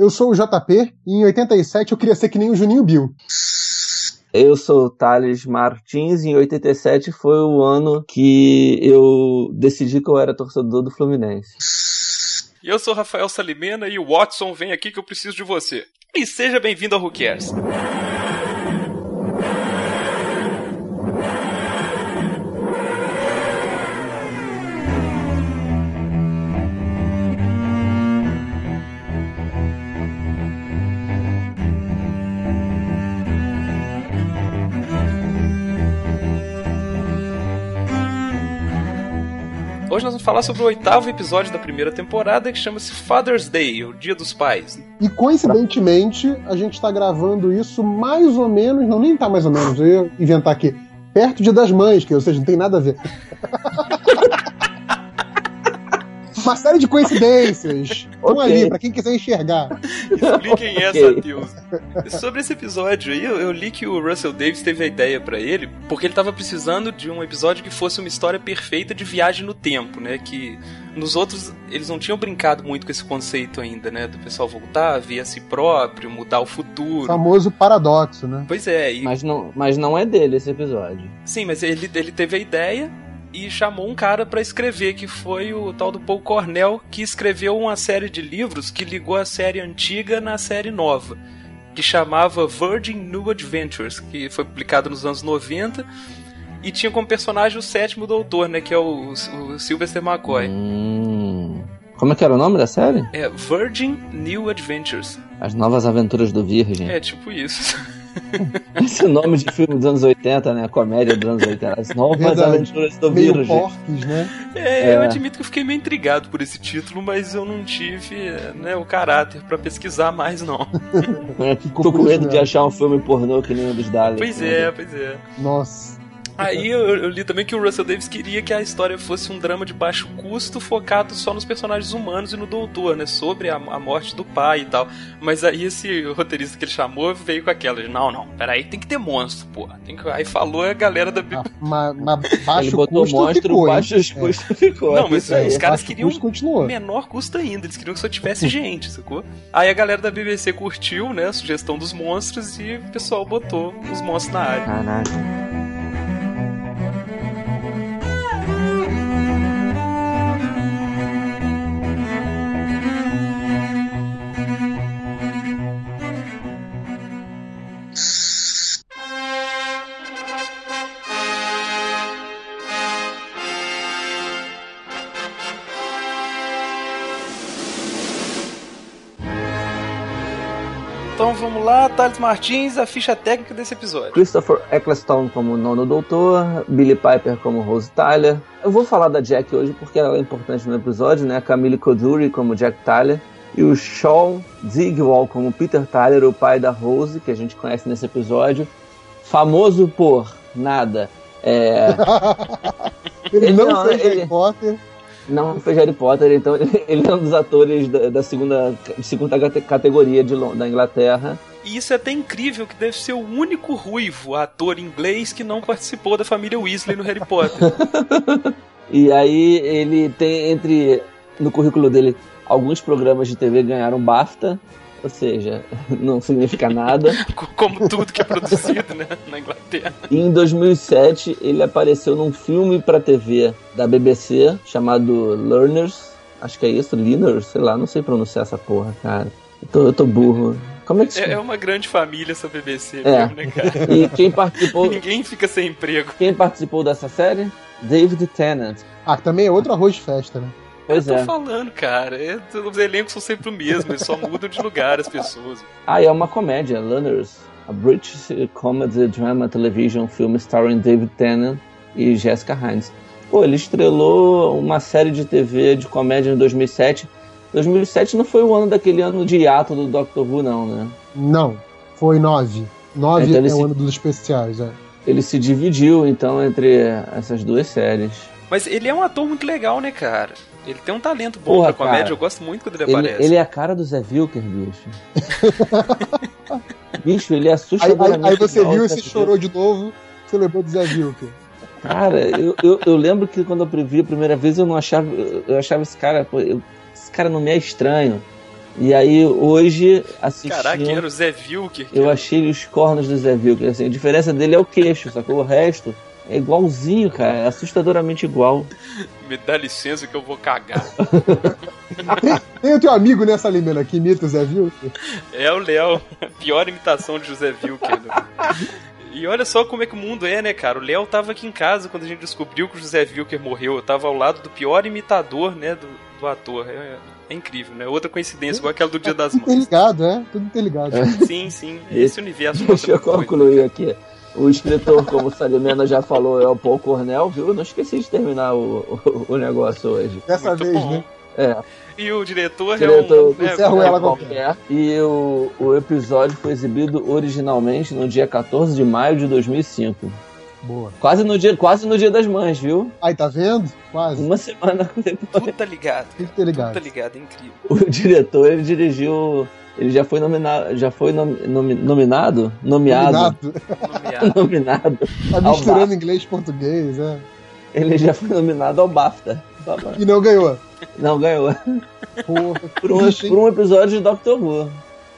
Eu sou o JP e em 87 eu queria ser que nem o Juninho Bill. Eu sou o Thales Martins e em 87 foi o ano que eu decidi que eu era torcedor do Fluminense. E eu sou Rafael Salimena e o Watson vem aqui que eu preciso de você. E seja bem-vindo ao Who Cares. Hoje nós vamos falar sobre o oitavo episódio da primeira temporada que chama-se Father's Day, o Dia dos Pais. E coincidentemente, a gente está gravando isso mais ou menos, não nem tá mais ou menos, eu ia inventar aqui, perto do Dia das Mães, que ou seja, não tem nada a ver. Uma série de coincidências. Estão Ok. ali, pra quem quiser enxergar. Expliquem Ok. essa, Deus. Sobre esse episódio aí, eu, eu li que o Russell Davis teve a ideia pra ele, porque ele tava precisando de um episódio que fosse uma história perfeita de viagem no tempo, né? Que nos outros eles não tinham brincado muito com esse conceito ainda, né? Do pessoal voltar, ver a si próprio, mudar o futuro. Famoso paradoxo, né? Pois é, e, Mas não, mas não é dele esse episódio. sim, mas ele, ele teve a ideia e chamou um cara pra escrever, que foi o tal do Paul Cornell, que escreveu uma série de livros que ligou a série antiga na série nova, que chamava Virgin New Adventures, que foi publicado nos anos 90 e tinha como personagem o sétimo doutor, né, que é o, o Sylvester McCoy. Hum. Como é que era o nome da série? É Virgin New Adventures. As Novas Aventuras do Virgem. É tipo isso. Esse nome de filme dos anos 80, né? Comédia dos anos 80. As Novas Verdade. Aventuras do Meio porques, né? É, eu É. admito que eu fiquei meio intrigado por esse título, mas eu não tive né, o caráter pra pesquisar mais, não. Ficou Tô com medo de achar um filme pornô que nem o dos Daleks. Pois né? é, pois é. Nossa. Aí eu, eu li também que o Russell Davis queria que a história fosse um drama de baixo custo, focado só nos personagens humanos e no doutor, né? Sobre a, a morte do pai e tal. Mas aí esse roteirista que ele chamou veio com aquela de, não, não, peraí, tem que ter monstro, porra. Tem que... Aí falou a galera da... Ah, Mas, mas baixo Ele botou custo monstro, ficou, baixos É. custos ficou. Não, mas aí. os caras queriam continuou. menor custo ainda. Eles queriam que só tivesse gente, sacou? Aí a galera da BBC curtiu, né? A sugestão dos monstros e o pessoal botou os monstros na área. Caraca. Thales Martins, a ficha técnica desse episódio. Christopher Eccleston como nono doutor, Billy Piper como Rose Tyler. Eu vou falar da Jack hoje porque ela é importante no episódio, né? Camille Coduri como Jack Tyler. E o Sean Zigwall como Peter Tyler, o pai da Rose, que a gente conhece nesse episódio. Famoso por nada. É, Ele, Ele não, fez ele- Harry Potter. não fez Harry Potter, então ele é um dos atores da, da segunda, segunda cate- categoria de, da Inglaterra. E isso é até incrível que deve ser o único ruivo ator inglês que não participou da família Weasley no Harry Potter. E aí ele tem entre no currículo dele alguns programas de TV ganharam BAFTA, ou seja, não significa nada. Como tudo que é produzido né, na Inglaterra. E em 2007 ele apareceu num filme pra TV da BBC chamado Learners, acho que é isso, Learners, sei lá, não sei pronunciar essa porra, cara. Eu tô, eu tô burro. Como é que se É, é uma grande família essa BBC É. mesmo, né, cara? E quem participou, Ninguém fica sem emprego. quem participou dessa série? David Tennant. Ah, que também é outro arroz de festa, né? Pois eu tô é. falando, cara. é- os elencos são sempre o mesmo, eles só mudam de lugar as pessoas. Ah, e é uma comédia, Learners. A British Comedy Drama Television Film starring David Tennant e Jessica Hines. Pô, ele estrelou uma série de TV de comédia em 2007. 2007 não foi o ano daquele ano de hiato do Doctor Who, não, né? Não, foi nove. Nove Então ele é o se- ano dos especiais, é. Ele se dividiu, então, entre essas duas séries. Mas ele é um ator muito legal, né, cara? Ele tem um talento bom Porra, pra comédia, cara. eu gosto muito quando ele, Ele, aparece. ele é a cara do Zé Vilker, bicho. bicho, ele é Aí, aí, aí você viu e você Zé chorou de novo, você lembrou do Zé Vilker. Cara, eu, eu, eu lembro que quando eu vi a primeira vez eu não achava. Eu achava esse cara, eu- esse cara não me é estranho. E aí hoje assistindo... Caraca, era o Zé Vilker. Eu achei os cornos do Zé Vilker. Assim, a diferença dele é o queixo, sacou? O resto é igualzinho, cara. É assustadoramente igual. Me dá licença que eu vou cagar. tem, tem o teu amigo nessa Limena que imita o Zé Vilker? É o Léo. Pior imitação de José Vilker. E olha só como é que o mundo é, né, cara? O Léo tava aqui em casa quando a gente descobriu que o José Vilker morreu. Eu tava ao lado do pior imitador, né, do, do ator. É, é incrível, né? Outra coincidência, igual aquela do Dia das Mães. Tudo interligado, é? Tudo interligado. É. Sim, sim. Esse universo. Deixa eu concluir aqui. O escritor, como o Salimena já falou, é o Paul Cornell, viu? Eu não esqueci de terminar o, o, o negócio hoje. Dessa Muito vez, bom. né? É. E o diretor, diretor é um. Né, é, ela qualquer. E o, o episódio foi exibido originalmente no dia 14 de maio de 2005. Boa. Quase no dia, quase no dia das mães, viu? Aí, tá vendo? Quase. Uma semana depois. Tudo tá ligado. Tudo tá ligado. Tudo tá ligado, é incrível. O diretor, ele dirigiu ele já foi nominado. Já foi nom, nom, nominado? Nomeado. Nomeado. nominado. Tá misturando inglês e português, é. Ele já foi nominado ao BAFTA. E não ganhou. Não ganhou. Porra, por, um, por um episódio de Doctor Who.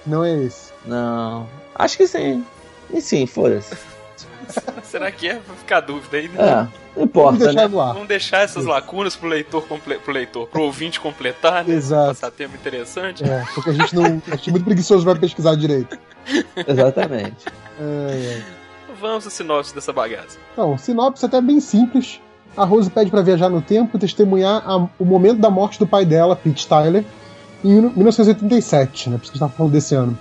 Não é esse. Não. Acho que sim. E sim, foda-se. Será que é? Vai ficar dúvida aí, né? É. Não importa, Vamos deixar né? Vamos deixar essas lacunas pro leitor, comple... pro leitor, pro ouvinte completar, né? Exato. Passar tempo interessante. É, porque a gente não. A gente é muito preguiçoso pra pesquisar direito. Exatamente. É, é. Vamos à sinopse dessa bagaça. Então, sinopse até bem simples. A Rose pede para viajar no tempo e testemunhar a, o momento da morte do pai dela, Pete Tyler, em 1987, né? Por isso que a gente falando desse ano.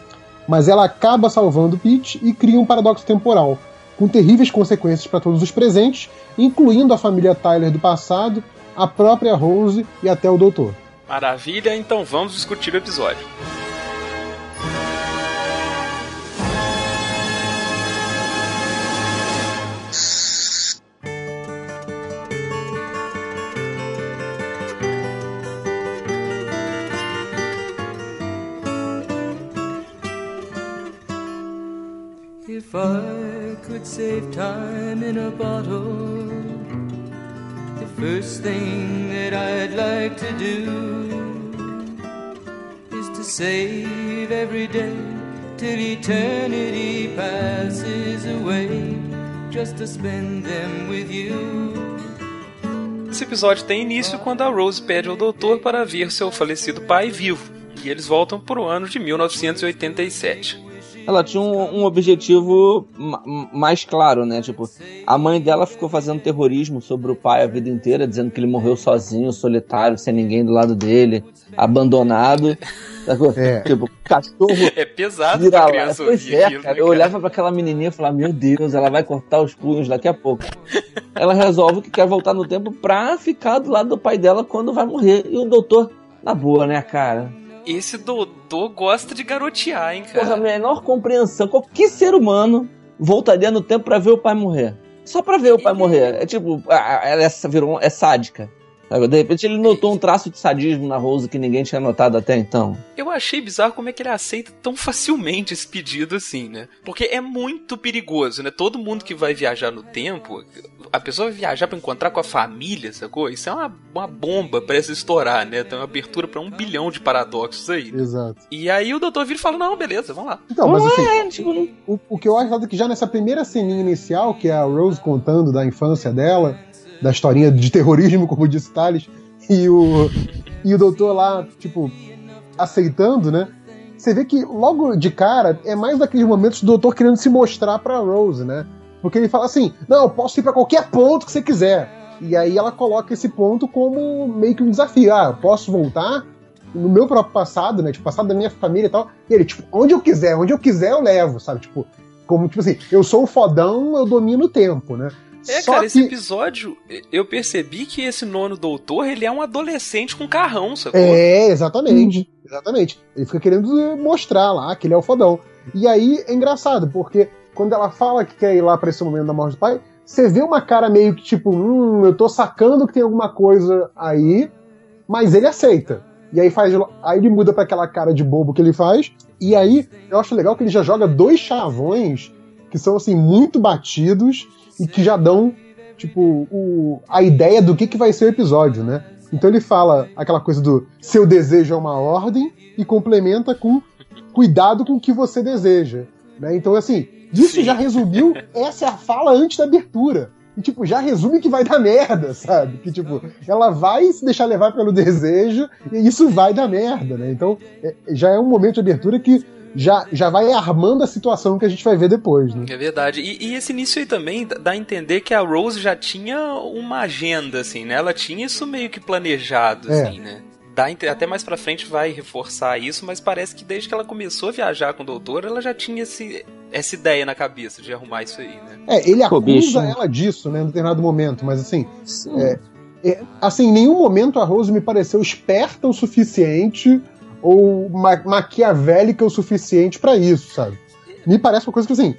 Mas ela acaba salvando Pete e cria um paradoxo temporal, com terríveis consequências para todos os presentes, incluindo a família Tyler do passado, a própria Rose e até o Doutor. Maravilha, então vamos discutir o episódio. Save time in a bottle, the first thing that I'd like to do is to save every day till eternity passes away, just to spend them with you. Esse episódio tem início quando a Rose pede ao doutor para ver seu falecido pai vivo, e eles voltam para o ano de 1987 ela tinha um, um objetivo mais claro, né? Tipo, a mãe dela ficou fazendo terrorismo sobre o pai a vida inteira, dizendo que ele morreu sozinho, solitário, sem ninguém do lado dele, abandonado. É. Tipo, cachorro. É pesado pra criança pois ouvir é, aquilo, cara. né, Eu olhava pra aquela menininha e falava, meu Deus, ela vai cortar os punhos daqui a pouco. ela resolve que quer voltar no tempo pra ficar do lado do pai dela quando vai morrer. E o doutor, na boa, né, cara? Esse doutor gosta de garotear, hein, Porra, a cara? menor compreensão. Qualquer ser humano voltaria no tempo pra ver o pai morrer. Só pra ver o pai morrer. É tipo, ah, ela é, virou, é sádica. De repente ele notou um traço de sadismo na Rose que ninguém tinha notado até então. Eu achei bizarro como é que ele aceita tão facilmente esse pedido assim, né? Porque é muito perigoso, né? Todo mundo que vai viajar no tempo, a pessoa vai viajar pra encontrar com a família, sacou? Isso é uma, uma bomba pra se estourar, né? Tem uma abertura pra um bilhão de paradoxos aí. né? Exato. E aí o doutor vira e fala: Não, beleza, vamos lá. Então, mas assim, é, tipo, o, o que eu acho é que já nessa primeira ceninha inicial, que é a Rose contando da infância dela, da historinha de terrorismo, como disse Thales, e o, e o doutor lá, tipo, aceitando, né? Você vê que logo de cara é mais daqueles momentos do doutor querendo se mostrar pra Rose, né? Porque ele fala assim: não, eu posso ir pra qualquer ponto que você quiser. E aí ela coloca esse ponto como meio que um desafio. Ah, eu posso voltar no meu próprio passado, né? Tipo, passado da minha família e tal. E ele, tipo, onde eu quiser, onde eu quiser eu levo, sabe? Tipo, como, tipo assim, eu sou o fodão, eu domino o tempo, né? É, Só cara, esse que- episódio, eu percebi que esse nono doutor, ele é um adolescente com carrão, sacou? É, exatamente. Exatamente. Ele fica querendo mostrar lá que ele é o fodão. E aí é engraçado, porque quando ela fala que quer ir lá pra esse momento da morte do pai, você vê uma cara meio que tipo, hum, eu tô sacando que tem alguma coisa aí, mas ele aceita. E aí faz. Aí ele muda pra aquela cara de bobo que ele faz. E aí eu acho legal que ele já joga dois chavões que são assim, muito batidos e que já dão, tipo, o, a ideia do que, que vai ser o episódio, né? Então ele fala aquela coisa do seu desejo é uma ordem e complementa com cuidado com o que você deseja. Né? Então, assim, isso Sim. já resumiu, essa é a fala antes da abertura. E, tipo, já resume que vai dar merda, sabe? Que, tipo, ela vai se deixar levar pelo desejo e isso vai dar merda, né? Então, é- já é um momento de abertura que já, já vai armando a situação que a gente vai ver depois, né? É verdade. E, e esse início aí também dá- a entender que a Rose já tinha uma agenda, assim, né? Ela tinha isso meio que planejado, É. assim, né? Dá até mais pra frente vai reforçar isso, mas parece que desde que ela começou a viajar com o doutor, ela já tinha esse, essa ideia na cabeça de arrumar isso aí, né? É, ele acusa bicho. ela disso, né, em determinado momento, mas assim, Sim. É, é, assim, em nenhum momento a Rose me pareceu esperta o suficiente ou ma maquiavélica o suficiente pra isso, sabe? Me parece uma coisa que, assim,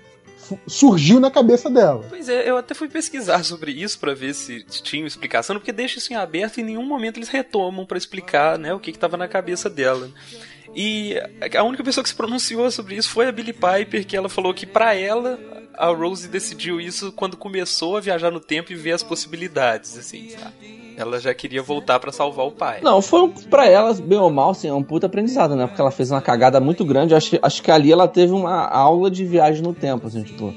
surgiu na cabeça dela. Pois é, eu até fui pesquisar sobre isso pra ver se tinha explicação, porque deixa isso em aberto e em nenhum momento eles retomam pra explicar, né, o que que tava na cabeça dela. E a única pessoa que se pronunciou sobre isso foi a Billie Piper, que ela falou que pra ela a Rose decidiu isso quando começou a viajar no tempo e ver as possibilidades, assim, sabe? Ela já queria voltar pra salvar o pai. Não, foi um- pra ela, bem ou mal, assim, é um puta aprendizado, né? Porque ela fez uma cagada muito grande. Acho, acho que ali ela teve uma aula de viagem no tempo, assim, tipo.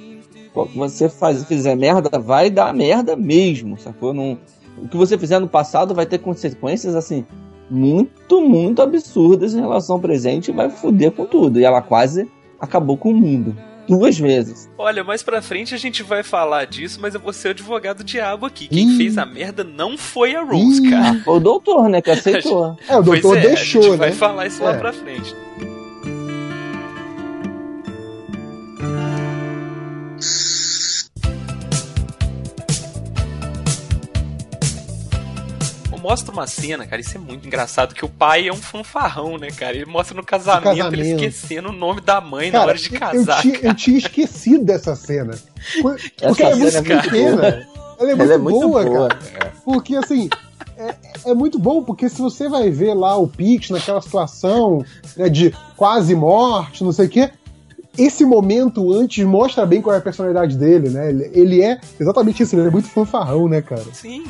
Você faz, fizer merda, vai dar merda mesmo, sacou? Não, o que você fizer no passado vai ter consequências, assim, muito, muito absurdas em relação ao presente e vai foder com tudo. E ela quase acabou com o mundo. Duas vezes. Olha, mais pra frente a gente vai falar disso, mas eu vou ser o advogado diabo aqui. Quem Ih. fez a merda não foi a Rose, Ih. cara. Foi o doutor, né? Que aceitou. É, o Pois doutor é, deixou, a gente né? vai falar isso lá É. pra frente. Mostra uma cena, cara, isso é muito engraçado, que o pai é um fanfarrão, né, cara? Ele mostra no casamento, ele casamento. esquecendo o nome da mãe na Cara, hora de eu- casar. eu, tinha, eu tinha esquecido dessa cena. Por- Porque Essa ela é muito cena é muito pequena. boa. Ela é muito, Ela é muito boa, boa. cara. Porque assim. É, é muito bom, porque se você vai ver lá o Pix naquela situação né, de quase morte, não sei o quê, esse momento antes mostra bem qual é a personalidade dele, né? Ele, ele é exatamente isso, ele é muito fanfarrão, né, cara? Sim.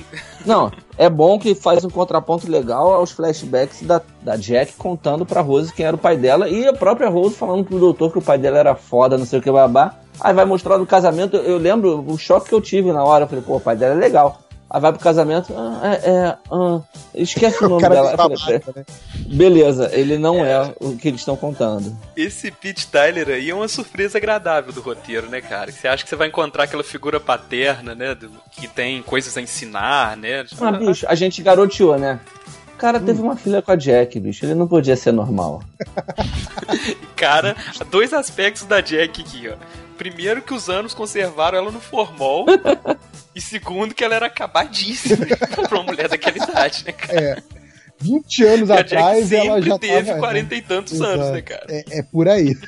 Não, é bom que faz um contraponto legal aos flashbacks da, da Jack contando pra Rose quem era o pai dela e a própria Rose falando pro doutor que o pai dela era foda, não sei o que, babá. Aí vai mostrar no casamento, eu lembro o choque que eu tive na hora. Eu falei, pô, o pai dela é legal. Aí vai pro casamento, ah, é, é, ah, esquece o O nome dela. é falei, babaca, né? Beleza, ele não é o que eles estão contando. Esse Pete Tyler aí é uma surpresa agradável do roteiro, né, cara? Você acha que você vai encontrar aquela figura paterna, né? do- que tem coisas a ensinar, né? Ah, bicho, a gente garoteou, né? O cara teve uma filha com a Jack, bicho. Ele não podia ser normal. Cara, dois aspectos da Jack aqui, ó. Primeiro que os anos conservaram ela no formol. e segundo que ela era acabadíssima pra uma mulher daquela idade, né, cara? É. 20 anos Jack atrás ela sempre já teve tava, 40 e tantos Exato. anos, né, cara? É, é por aí.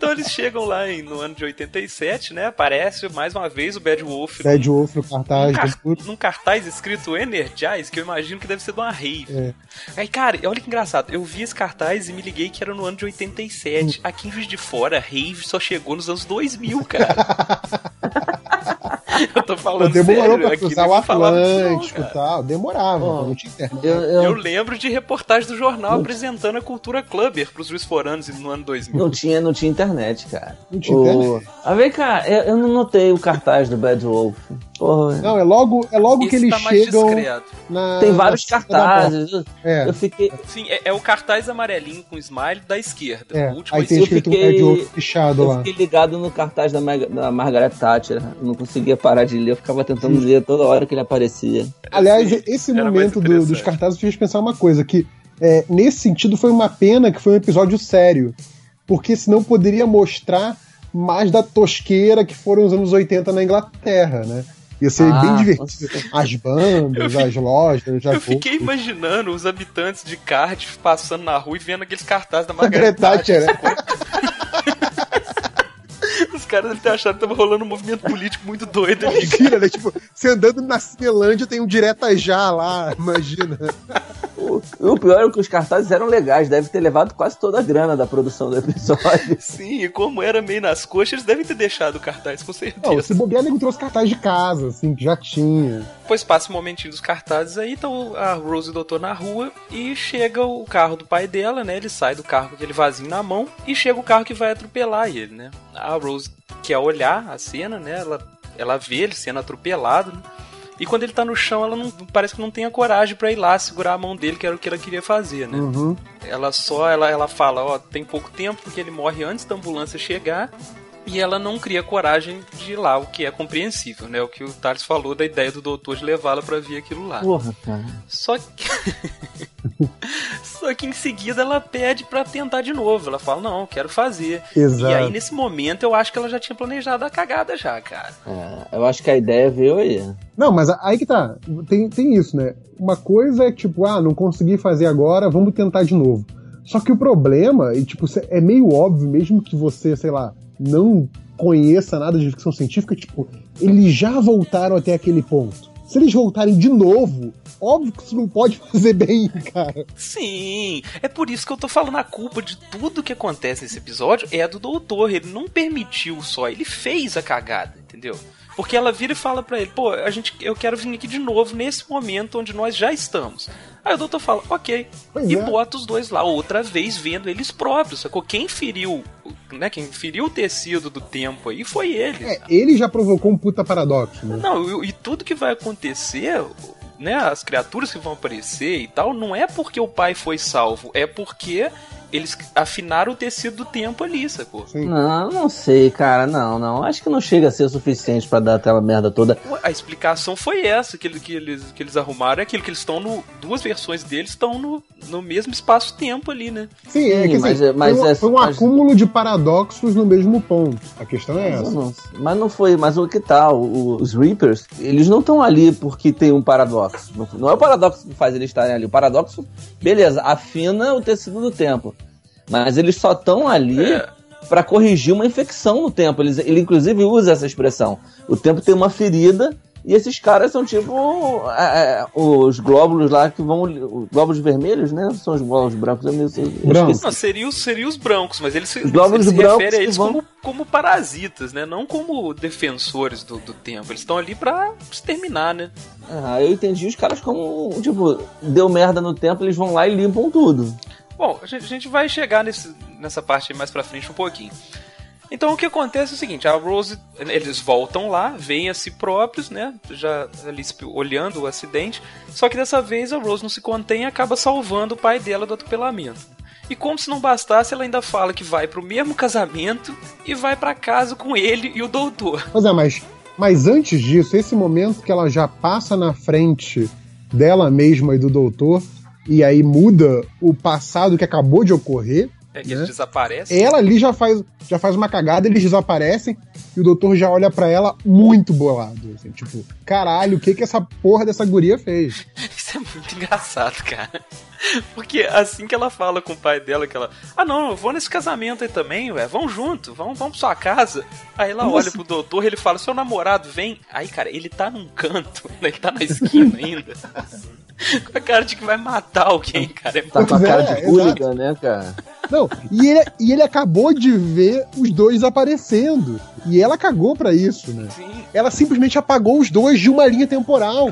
Então eles chegam lá em- no ano de 87, né? Aparece mais uma vez o Bad Wolf Bad Wolf no cartaz. num, car- num cartaz escrito Energize, que eu imagino que deve ser de uma rave. É. Aí, cara, olha que engraçado. Eu vi esse cartaz e me liguei que era no ano de 87. Hum. Aqui em Juiz de Fora, rave só chegou nos anos 2000, cara. eu tô falando Demorou sério. pra cruzar o Atlântico e tal. Demorava, Ó, não tinha internet. Eu, eu- Eu lembro de reportagem do jornal apresentando a cultura clubber pros Juiz Foranos no ano 2000. Não tinha, não tinha internet, cara. Não tinha O- internet. Ah, vem cá, eu, eu não notei o cartaz do Bad Wolf. Porra. Não, é logo, é logo que eles tá mais chegam discreto. na. Tem vários cartazes. Eu, É, eu fiquei. Sim, é, é o cartaz amarelinho com smile da esquerda. é. O último Aí é tem eu escrito fiquei- Bad Wolf fechado Eu lá. fiquei ligado no cartaz da, Mag- da Margaret Thatcher. Eu não conseguia parar de ler, eu ficava tentando ler toda hora que ele aparecia. Aliás, Sim, esse era momento do- dos cartazes fez pensar uma coisa, que é, nesse sentido foi uma pena que foi um episódio sério, porque senão poderia mostrar mais da tosqueira que foram os anos 80 na Inglaterra, né? Ia ser Ah, bem divertido. As bandas, as lojas, as Eu fiquei roupas. imaginando os habitantes de Cardiff passando na rua e vendo aqueles cartazes da Margaret Thatcher. Thatcher, caras devem ter achado que tava rolando um movimento político muito doido ali. Imagina, né? Tipo, você andando na Cinelândia tem um direta já lá, imagina. O, o pior é que os cartazes eram legais, deve ter levado quase toda a grana da produção do episódio. Sim, e como era meio nas coxas, eles devem ter deixado o cartaz, com certeza. Não, se bobear, nego trouxe cartaz de casa, assim, que já tinha. Depois passa um momentinho dos cartazes aí, tá o- a Rose e o doutor na rua e chega o carro do pai dela, né? Ele sai do carro com aquele vasinho na mão e chega o carro que vai atropelar ele, né? A Rose quer olhar a cena, né? Ela, ela vê ele sendo atropelado, né? E quando ele tá no chão, ela não parece que não tem a coragem pra ir lá segurar a mão dele, que era o que ela queria fazer, né? Uhum. Ela só, ela, ela fala, ó, tem pouco tempo porque ele morre antes da ambulância chegar. E ela não cria coragem de ir lá, o que é compreensível, né? O que o Thales falou da ideia do doutor de levá-la pra ver aquilo lá. Porra, cara. Só que. Só que em seguida ela pede pra tentar de novo. Ela fala, não, quero fazer. Exato. E aí, nesse momento, eu acho que ela já tinha planejado a cagada já, cara. É, eu acho que a ideia veio aí. Não, mas aí que tá. Tem, tem isso, né? Uma coisa é tipo, ah, não consegui fazer agora, vamos tentar de novo. Só que o problema, e tipo, é meio óbvio, mesmo que você, sei lá, não conheça nada de ficção científica, tipo, eles já voltaram até aquele ponto. Se eles voltarem de novo, óbvio que isso não pode fazer bem, cara. Sim, é por isso que eu tô falando a culpa de tudo que acontece nesse episódio é a do doutor. Ele não permitiu só, ele fez a cagada, entendeu? Porque ela vira e fala pra ele, pô, a gente, eu quero vir aqui de novo nesse momento onde nós já estamos. Aí o doutor fala, ok. Pois e é. bota os dois lá, outra vez vendo eles próprios, sacou? Quem feriu, né? Quem feriu o tecido do tempo aí foi ele. É, ele já provocou um puta paradoxo, né? Não, e, e tudo que vai acontecer, né, as criaturas que vão aparecer e tal, não é porque o pai foi salvo, é porque eles afinaram o tecido do tempo ali, sacou? Sim. Não, não sei, cara. Não, não. Acho que não chega a ser o suficiente pra dar aquela merda toda. A explicação foi essa que, que eles, que eles arrumaram, é aquilo que eles estão no. Duas versões deles estão no, no mesmo espaço-tempo ali, né? Sim, é Sim, que assim, mas é- mas foi, um, é- foi um mas- acúmulo de paradoxos no mesmo ponto. A questão é Mas, essa. não- mas não foi. Mas o que tal? O- Os Reapers, eles não estão ali porque tem um paradoxo. Não, não é o paradoxo que faz eles estarem ali. O paradoxo, beleza, afina o tecido do tempo. Mas eles só estão ali É. pra corrigir uma infecção no tempo. Eles, ele inclusive usa essa expressão. O tempo tem uma ferida e esses caras são tipo é, é, os glóbulos lá que vão. Os glóbulos vermelhos, né? São os glóbulos brancos. Eu, eu Brancos. Não, seria os, seria os brancos, mas eles, se- Os glóbulos eles se brancos referem a eles vão- como, como parasitas, né? Não como defensores do, do tempo. Eles estão ali pra exterminar, né? Ah, eu entendi os caras como, tipo, deu merda no tempo, eles vão lá e limpam tudo. Bom, a gente, vai chegar nesse, nessa parte mais pra frente um pouquinho. Então o que acontece é o seguinte, a Rose, eles voltam lá, veem a si próprios, né, já ali olhando o acidente, só que dessa vez a Rose não se contém e acaba salvando o pai dela do atropelamento. E como se não bastasse, ela ainda fala que vai pro mesmo casamento e vai pra casa com ele e o doutor. Pois é, mas, mas antes disso, esse momento que ela já passa na frente dela mesma e do doutor, e aí muda o passado que acabou de ocorrer, É que Né? eles desaparecem. ela ali já faz, já faz uma cagada, eles desaparecem, e o doutor já olha pra ela muito bolado. Assim, tipo, caralho, o que que essa porra dessa guria fez? Isso é muito engraçado, cara. Porque assim que ela fala com o pai dela, que ela. Ah não, eu vou nesse casamento aí também, ué. Vamos junto, vamos, vamos pra sua casa. Aí ela Como olha assim? pro doutor ele fala, seu namorado vem. Aí, cara, ele tá num canto, né? Ele tá na esquina ainda. Com a cara de que vai matar alguém, cara. É Tá com a cara é, de hooligan, né, cara? Não, e ele, e ele acabou de ver os dois aparecendo. E ela cagou pra isso, né? Sim. Ela simplesmente apagou os dois de uma linha temporal.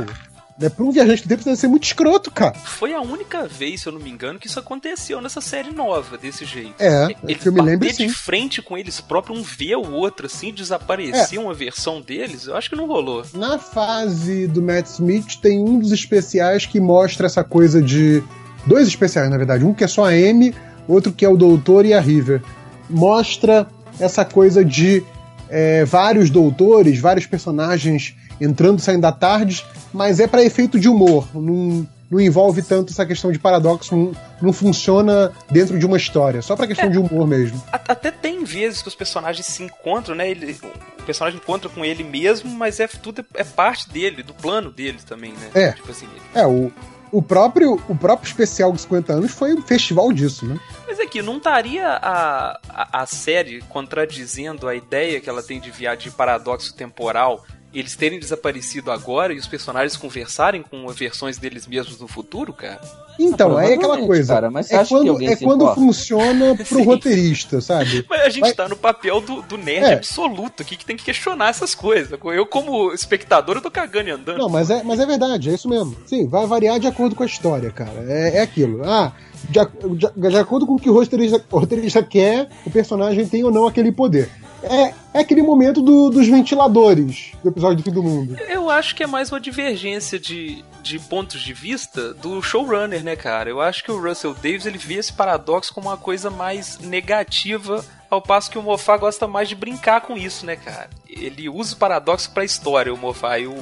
Né? Pra um viajante do tempo, deve ser muito escroto, cara. Foi a única vez, se eu não me engano, que isso aconteceu nessa série nova, desse jeito. É, Eles que eu me lembro sim. de frente com eles próprios, um vê o outro, assim, desaparecer uma versão deles, eu acho que não rolou. Na fase do Matt Smith, tem um dos especiais que mostra essa coisa de. Dois especiais, na verdade. Um que é só a Amy, outro que é o Doutor e a River. Mostra essa coisa de é, vários doutores, vários personagens entrando e saindo da tarde, mas é para efeito de humor. Não, não envolve tanto essa questão de paradoxo, não, não funciona dentro de uma história, só pra questão de humor mesmo. Até tem vezes que os personagens se encontram, né? Ele, o personagem encontra com ele mesmo, mas é tudo é parte dele, do plano dele também, né? É. Tipo assim, ele- É, o, o, próprio, o próprio especial de 50 anos foi um festival disso, né? Mas aqui, não estaria a, a, a série contradizendo a ideia que ela tem de viagem de paradoxo temporal eles terem desaparecido agora e os personagens conversarem com versões deles mesmos no futuro, cara? Então, é aquela coisa. Cara, mas é quando, é quando importa? funciona pro roteirista, sabe? Mas a gente Vai- tá no papel do, do nerd É. absoluto aqui que tem que questionar essas coisas. Eu, como espectador, eu tô cagando e andando. Não, mas é, mas é verdade, é isso mesmo. Sim, vai variar de acordo com a história, cara. É, é aquilo. Ah, de, de- de acordo com o que o roteirista, o roteirista quer, o personagem tem ou não aquele poder. É, é aquele momento do- dos ventiladores do episódio do fim do mundo. Eu acho que é mais uma divergência de, de pontos de vista do showrunner, né, cara? Eu acho que o Russell Davis ele vê esse paradoxo como uma coisa mais negativa, ao passo que o Moffat gosta mais de brincar com isso, né, cara? Ele usa o paradoxo pra história, o Moffat. E o,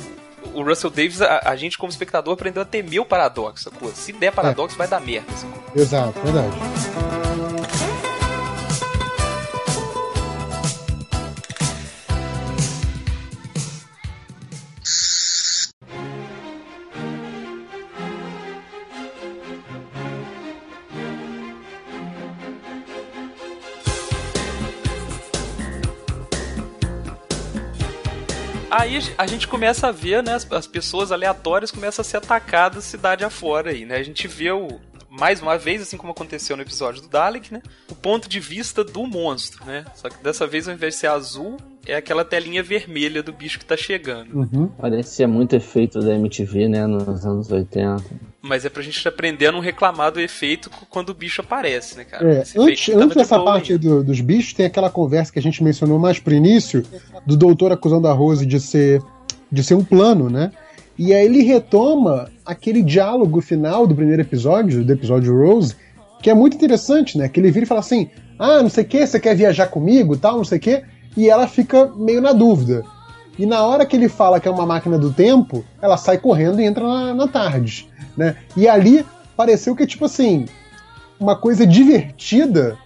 o Russell Davis, a, a gente como espectador aprendeu a temer o paradoxo, sacou? Se der paradoxo, vai dar merda, sacou? Exato, verdade. Aí a gente começa a ver, né, as, as pessoas aleatórias começam a ser atacadas cidade afora aí, né? A gente vê o mais uma vez, assim como aconteceu no episódio do Dalek, né? O ponto de vista do monstro, né? Só que dessa vez, ao invés de ser azul, é aquela telinha vermelha do bicho que tá chegando. Uhum. Parecia muito efeito da MTV, né, nos anos 80. Mas é pra gente aprender a não reclamar do efeito quando o bicho aparece, né, cara? É, antes, antes de dessa boa parte do- dos bichos, tem aquela conversa que a gente mencionou mais pro início, do doutor acusando a Rose de ser, de ser um plano, né? E aí ele retoma aquele diálogo final do primeiro episódio, do episódio Rose, que é muito interessante, né? Que ele vira e fala assim: ah, não sei o que, você quer viajar comigo tal, não sei o que, e ela fica meio na dúvida. E na hora que ele fala que é uma máquina do tempo, ela sai correndo e entra na, na tarde, né? E ali pareceu que, tipo assim, uma coisa divertida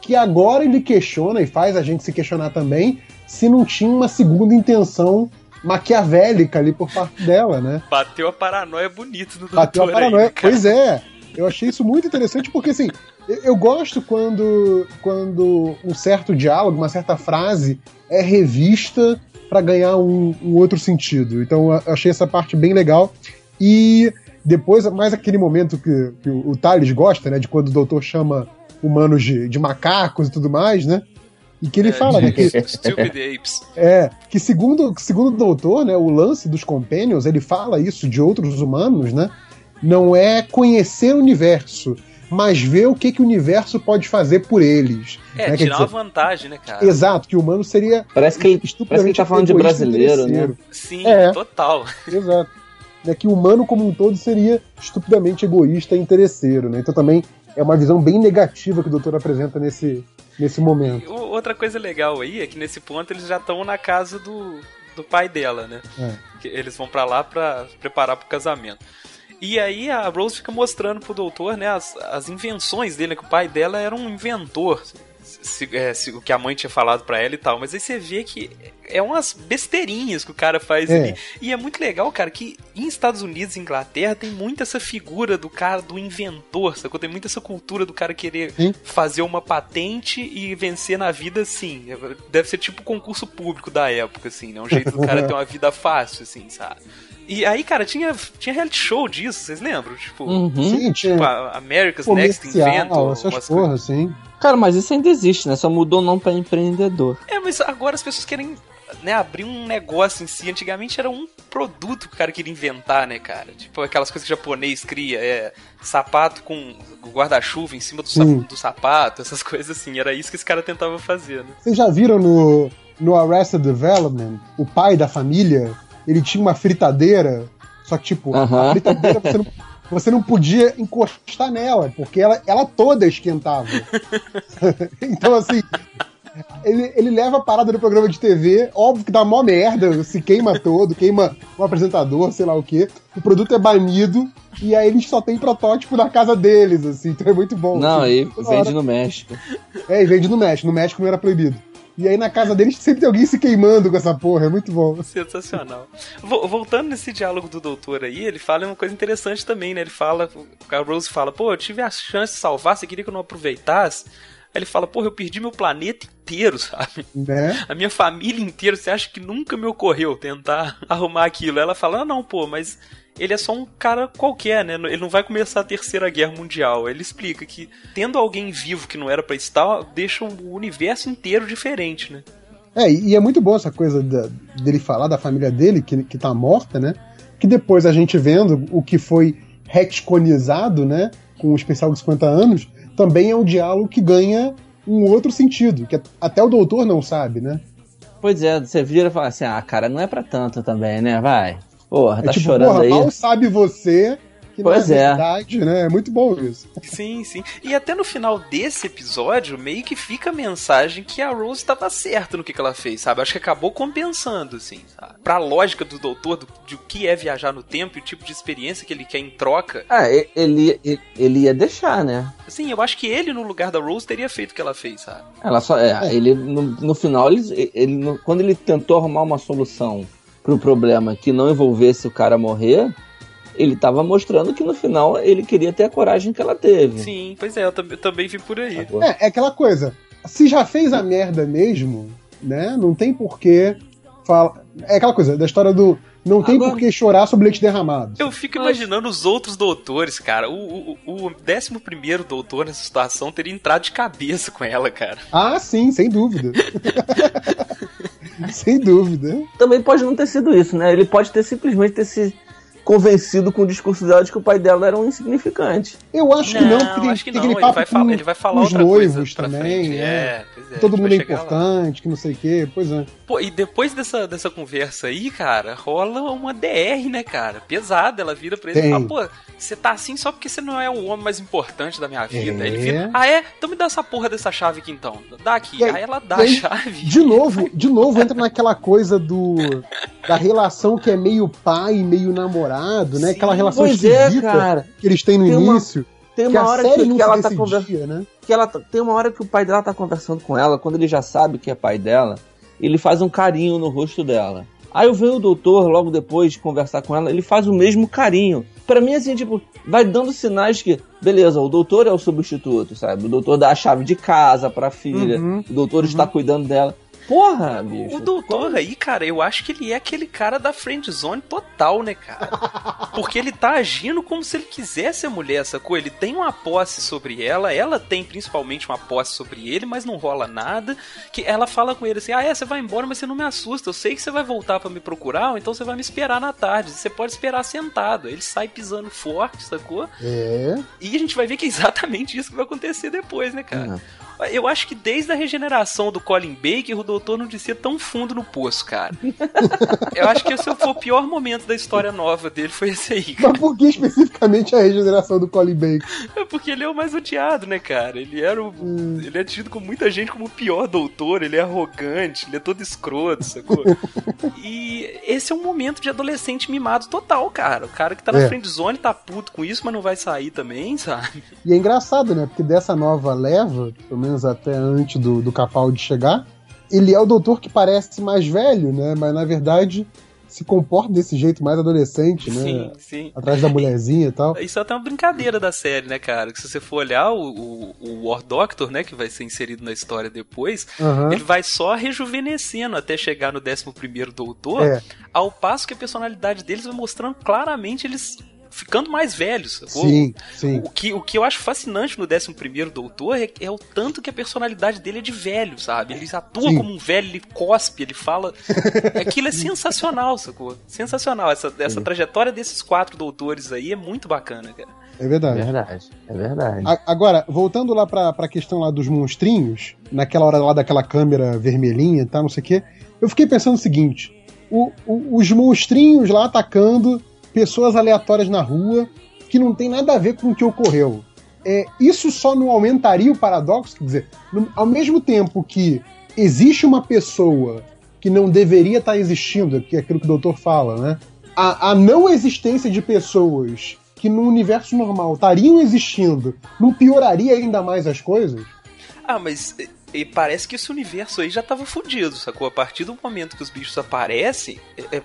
que agora ele questiona e faz a gente se questionar também se não tinha uma segunda intenção maquiavélica ali por parte dela, né? Bateu a paranoia bonito no Bateu a aí, paranoia. cara? pois é, eu achei isso muito interessante porque assim, eu, eu gosto quando, quando um certo diálogo, uma certa frase é revista para ganhar um, um outro sentido. Então eu achei essa parte bem legal. E depois, mais aquele momento que, que o, o Thales gosta, né? De quando o doutor chama humanos de, de macacos e tudo mais, né? E que ele É, fala, né? Que, Stupid Apes. é, que segundo, segundo o doutor, né, o lance dos Companions, ele fala isso de outros humanos, né? Não é conhecer o universo, mas ver o que, que o universo pode fazer por eles. É, né? Tirar uma dizer, vantagem, né, cara? Exato, que o humano seria Parece que ele, parece que ele tá falando de brasileiro, né? Sim, É. total. Exato. Né, que o humano como um todo seria estupidamente egoísta e interesseiro, né? Então também é uma visão bem negativa que o doutor apresenta nesse, nesse momento. Outra coisa legal aí é que nesse ponto eles já estão na casa do, do pai dela, né? É. Que Eles vão pra lá pra se preparar pro casamento. E aí a Rose fica mostrando pro doutor, né, as, as invenções dele, que o pai dela era um inventor. se- é, se- o que a mãe tinha falado pra ela e tal. Mas aí você vê que é umas besteirinhas que o cara faz É. ali. E é muito legal, cara, que em Estados Unidos e Inglaterra tem muito essa figura do cara, do inventor, sacou? Tem muito essa cultura do cara querer Sim. fazer uma patente e vencer na vida assim. Deve ser tipo concurso público da época, assim, né? Um jeito do cara ter uma vida fácil, assim, sabe? E aí, cara, tinha, tinha reality show disso, vocês lembram? Tipo, Uhum. Sim, tinha tipo America's Next Invent. comercial, essas umas porras, sim. Cara, mas isso ainda existe, né? Só mudou o nome pra empreendedor. É, mas agora as pessoas querem né, abrir um negócio em si. Antigamente era um produto que o cara queria inventar, né, cara? Tipo aquelas coisas que o japonês cria, é sapato com guarda-chuva em cima do, sa- do sapato, essas coisas assim. Era isso que esse cara tentava fazer, né? Vocês já viram no, no Arrested Development, o pai da família, ele tinha uma fritadeira, só que, tipo, Aham. a fritadeira você não, você não podia encostar nela, porque ela, ela toda esquentava. então, assim, ele, ele leva a parada do programa de TV, óbvio que dá mó merda, se queima todo, queima o apresentador, sei lá o quê. O produto é banido, e aí eles só tem protótipo na casa deles, assim, então é muito bom. Não, assim, aí toda hora- vende no México. é, e vende no México. No México não era proibido. E aí na casa deles sempre tem alguém se queimando com essa porra. É muito bom. Sensacional. Vo- Voltando nesse diálogo do doutor aí, ele fala uma coisa interessante também, né? Ele fala, a Rose fala, pô, eu tive a chance de salvar, você queria que eu não aproveitasse? Aí ele fala, porra, eu perdi meu planeta inteiro, sabe? Né? A minha família inteira, você acha que nunca me ocorreu tentar arrumar aquilo? Aí ela fala, ah, não, pô, mas ele é só um cara qualquer, né? Ele não vai começar a terceira guerra mundial. Ele explica que tendo alguém vivo que não era pra estar, deixa o universo inteiro diferente, né? É, e é muito boa essa coisa da- dele falar da família dele, que, que tá morta, né? Que depois a gente vendo o que foi retconizado, né? Com o especial dos 50 anos, também é um diálogo que ganha um outro sentido, que até o doutor não sabe, né? Pois é, você vira e fala assim, ah, cara, não é pra tanto também, né? Vai. Porra, tá é tipo, chorando porra, aí. mal sabe você que Pois não é é. verdade, né? É muito bom isso. Sim, sim. E até no final desse episódio, meio que fica a mensagem que a Rose estava certa no que, que ela fez, sabe? Acho que acabou compensando, assim, sabe? Pra lógica do doutor, do, de o que é viajar no tempo e o tipo de experiência que ele quer em troca. Ah, ele, ele, ele ia deixar, né? Assim, eu acho que ele, no lugar da Rose, teria feito o que ela fez, sabe? Ela só, é, ele no, no final, ele, ele no- quando ele tentou arrumar uma solução pro problema que não envolvesse o cara morrer, ele tava mostrando que no final ele queria ter a coragem que ela teve. Sim, pois é, eu, eu também vi por aí. É, é aquela coisa. Se já fez a merda mesmo, né? Não tem porquê falar. É aquela coisa da história do. Não tem Agora- por que chorar sobre leite derramado. Eu fico imaginando os outros doutores, cara. O, o, o 11 primeiro doutor nessa situação teria entrado de cabeça com ela, cara. Ah, sim, sem dúvida. sem dúvida. Também pode não ter sido isso, né? Ele pode ter simplesmente ter se convencido com o discurso dela de que o pai dela era um insignificante. Eu acho que não, porque tem, acho que tem não. Ele vai, com, falar, ele vai falar os outra noivos também, frente. é. É, pois é, Todo mundo é chegar lá. importante, que não sei o quê, pois é. Pô, e depois dessa, dessa conversa aí, cara, rola uma DR, né, cara? Pesada. Ela vira pra ele e Tem. fala, pô, você tá assim só porque você não é o homem mais importante da minha vida. É. Aí ele vira, ah é? Então me dá essa porra dessa chave aqui então. Dá aqui. E aí- aí ela dá e aí, a chave. De novo, de novo entra naquela coisa do da relação que é meio pai, meio namorado, né? Sim. Aquela relação é, esquisita cara. que eles têm no Tem uma- início. Tem que uma a hora que, não que se ela tá conversando. né? que ela tá- tem uma hora que o pai dela tá conversando com ela, quando ele já sabe que é pai dela, ele faz um carinho no rosto dela. Aí eu vejo o doutor logo depois de conversar com ela, ele faz o mesmo carinho. Pra mim, assim, tipo, vai dando sinais que, beleza, o doutor é o substituto, sabe? O doutor dá a chave de casa pra filha, Uhum, o doutor está cuidando dela. Porra, bicho. O doutor aí, cara, eu acho que ele é aquele cara da friend zone total, né, cara? Porque ele tá agindo como se ele quisesse a mulher, sacou? Ele tem uma posse sobre ela, ela tem principalmente uma posse sobre ele, mas não rola nada. Que ela fala com ele assim: "Ah, é, você vai embora, mas você não me assusta. Eu sei que você vai voltar pra me procurar, ou então você vai me esperar na tarde. Você pode esperar sentado". Ele sai pisando forte, sacou? É. E a gente vai ver que é exatamente isso que vai acontecer depois, né, cara? Ah, Eu acho que desde a regeneração do Colin Baker, o doutor não descia tão fundo no poço, cara. Eu acho que esse foi o pior momento da história nova dele, foi esse aí, cara. Mas por que especificamente a regeneração do Colin Baker? É Porque ele é o mais odiado, né, cara? Ele era o. Hum. Ele é tido com muita gente como o pior doutor, ele é arrogante, ele é todo escroto, sacou? e esse é um momento de adolescente mimado total, cara. O cara que tá na É. friend zone tá puto com isso, mas não vai sair também, sabe? E é engraçado, né? Porque dessa nova leva, pelo menos até antes do, do Capaldi chegar, ele é o doutor que parece mais velho, né? Mas na verdade se comporta desse jeito mais adolescente, né? Sim, sim. Atrás da mulherzinha e tal. Isso é até uma brincadeira da série, né, cara? Que se você for olhar o, o, o War Doctor, né, que vai ser inserido na história depois, Aham. ele vai só rejuvenescendo até chegar no 11º Doutor, É. ao passo que a personalidade deles vai mostrando claramente eles ficando mais velhos. sacou? Sim, sim. O que, o que eu acho fascinante no 11º Doutor é, é o tanto que a personalidade dele é de velho, sabe? Ele atua Sim. como um velho, ele cospe, ele fala... Aquilo é sensacional, sacou? Sensacional. Essa, essa trajetória desses quatro doutores aí é muito bacana, cara. É É verdade. verdade, é verdade. A- Agora, voltando lá pra, pra questão lá dos monstrinhos, naquela hora lá daquela câmera vermelhinha e tal, não sei o quê, eu fiquei pensando o seguinte: o- o- os monstrinhos lá atacando pessoas aleatórias na rua que não tem nada a ver com o que ocorreu. É, isso só não aumentaria o paradoxo? Quer dizer, no- ao mesmo tempo que existe uma pessoa que não deveria estar existindo, que é aquilo que o doutor fala, né? A, a não existência de pessoas que no universo normal estariam existindo não pioraria ainda mais as coisas? Ah, mas e- parece que esse universo aí já tava fudido, sacou? A partir do momento que os bichos aparecem, é- é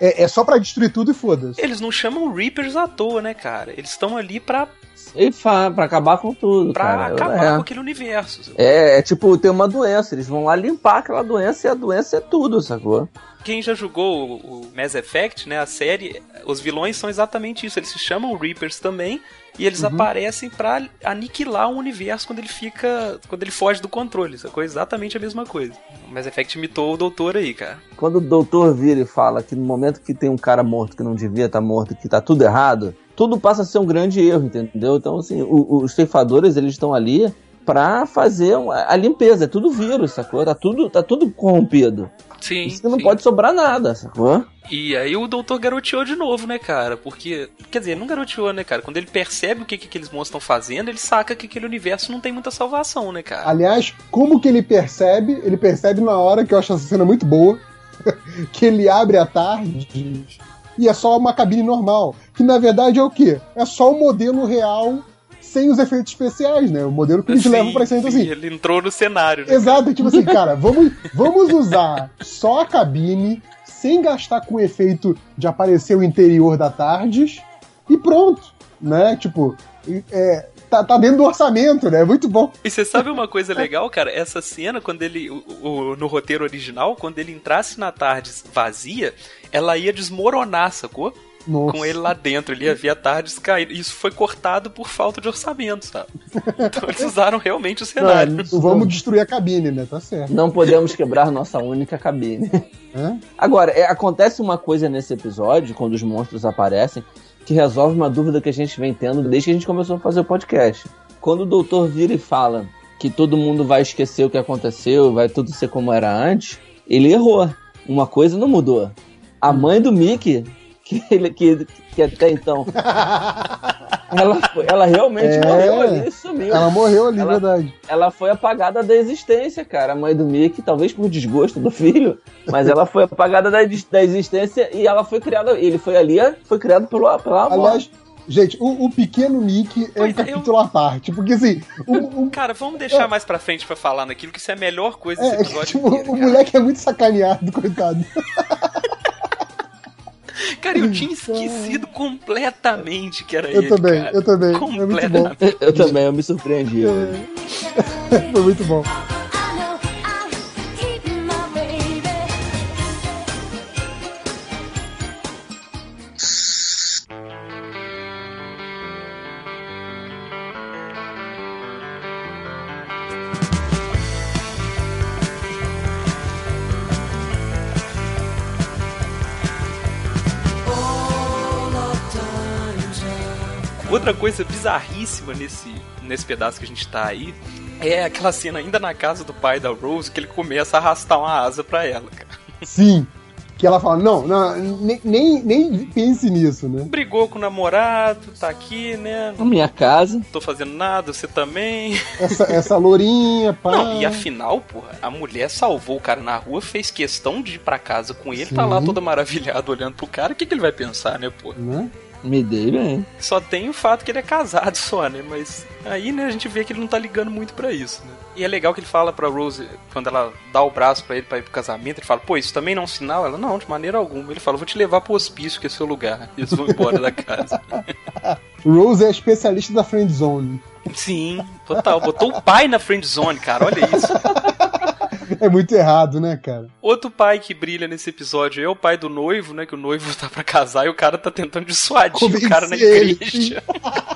É, é só pra destruir tudo e foda-se. eles não chamam Reapers à toa, né, cara? Eles estão ali pra E pra acabar com tudo, pra cara. acabar é. com aquele universo. É, é tipo, tem uma doença, eles vão lá limpar aquela doença e a doença é tudo, sacou? Quem já jogou o, o Mass Effect, né, a série, os vilões são exatamente isso. Eles se chamam Reapers também e eles aparecem pra aniquilar o universo quando ele fica, quando ele foge do controle. Sacou? Exatamente a mesma coisa. O Mass Effect imitou o doutor aí, cara. Quando o doutor vira e fala que no momento que tem um cara morto que não devia estar morto, que tá tudo errado, tudo passa a ser um grande erro, entendeu? Então, assim, o- os ceifadores, eles estão ali pra fazer um- a limpeza, é tudo vírus, sacou? Tá tudo, tá tudo corrompido. Sim. Isso não sim. pode sobrar nada, sacou? E aí o doutor garoteou de novo, né, cara? Porque, quer dizer, não garoteou, né, cara? Quando ele percebe o que, que aqueles monstros estão fazendo, ele saca que aquele universo não tem muita salvação, né, cara? Aliás, como que ele percebe? Ele percebe na hora que eu acho essa cena muito boa, que ele abre a tarde e é só uma cabine normal. Que na verdade é o quê? É só o modelo real sem os efeitos especiais, né? O modelo que eles Sim, levam pra cima, sim, assim. Ele entrou no cenário, né? Exato, tipo assim, cara, vamos, vamos usar só a cabine, sem gastar com o efeito de aparecer o interior da Tardes, e pronto, né? Tipo, é, tá, tá dentro do orçamento, né? Muito bom. E você sabe uma coisa legal, cara? Essa cena, quando ele. o- o- no roteiro original, quando ele entrasse na tarde vazia, ela ia desmoronar, sacou? Nossa. Com ele lá dentro, ele ia ver a tarde cair. Isso foi cortado por falta de orçamento, sabe? Então eles usaram realmente o Não, cenário. não vamos destruir a cabine, né? Tá certo. Não podemos quebrar nossa única cabine. Hã? Agora, é, acontece uma coisa nesse episódio, quando os monstros aparecem, que resolve uma dúvida que a gente vem tendo desde que a gente começou a fazer o podcast. Quando o doutor vira e fala que todo mundo vai esquecer o que aconteceu, vai tudo ser como era antes, ele errou. Uma coisa não mudou. A mãe do Mickey, que, ele, que, que até então. ela, foi- ela realmente É. morreu ali e sumiu. Ela morreu ali, Ela- verdade. ela foi apagada da existência, cara. A mãe do Mickey, talvez por desgosto do filho, mas ela foi apagada da, da existência e ela foi criada. Ele foi ali, foi criado pelo, pela avó. Aliás, gente, o, o pequeno Mickey é um Pois é, eu- capítulo à parte. Porque assim, o, o, Cara, vamos deixar mais pra frente pra falar naquilo, que isso é a melhor coisa desse é, é que, episódio tipo, inteiro, o cara. moleque é muito sacaneado, coitado. Cara, eu tinha esquecido completamente que era Eu ele, também, cara. eu também. É muito bom. Completamente. Eu também, eu me surpreendi. Foi muito bom. Outra coisa bizarríssima nesse, nesse pedaço que a gente tá aí é aquela cena ainda na casa do pai da Rose que ele começa a arrastar uma asa pra ela, cara. Sim. Que ela fala, não, não nem, nem, nem pense nisso, né? Brigou com o namorado, tá aqui, né? Na minha casa. Não tô fazendo nada, você também. Essa, essa lourinha, pá. Não, e afinal, porra, a mulher salvou o cara na rua, fez questão de ir pra casa com ele, tá lá Sim. toda maravilhada olhando pro cara, o que, que ele vai pensar, né, porra? Né? Me dei bem. Só tem o fato que ele é casado só, né? Mas aí, né, a gente vê que ele não tá ligando muito pra isso, né? E é legal que ele fala pra Rose, quando ela dá o braço pra ele pra ir pro casamento, ele fala, pô, isso também não é um sinal? Ela, não, de maneira alguma. Ele fala, vou te levar pro hospício, que é seu lugar. E eles vão embora da casa. Rose é especialista da friend zone. Sim, total. Botou o pai na friend zone, cara, olha isso. É muito errado, né, cara? Outro pai que brilha nesse episódio é o pai do noivo, né? Que o noivo tá pra casar e o cara tá tentando dissuadir o cara na Convencer igreja.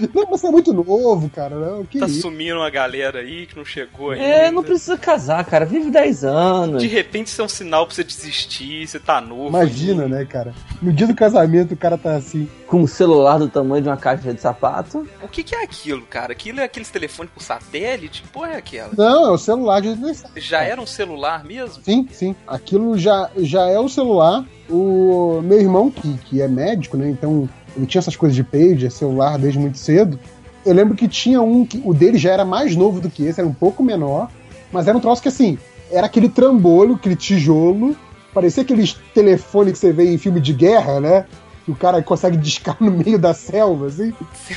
Não, mas você é muito novo, cara. Não, que Tá isso? sumindo uma galera aí que não chegou ainda. É, não precisa casar, cara. Vive 10 anos. De repente isso é um sinal pra você desistir, você tá novo. Imagina, né, cara? No dia do casamento o cara tá assim. Com um celular do tamanho de uma caixa de sapato. O que, que é aquilo, cara? Aquilo é aqueles telefones por satélite? Que porra é aquela? Não, é o celular de. Já era um celular mesmo? Sim, sim. Aquilo já, já é o celular. O meu irmão, que, que é médico, né? Então ele tinha essas coisas de page, celular desde muito cedo. Eu lembro que tinha um que o dele já era mais novo do que esse, era um pouco menor, mas era um troço que assim, era aquele trambolho, aquele tijolo, parecia aqueles telefones que você vê em filme de guerra, né? Que o cara consegue discar no meio da selva, assim.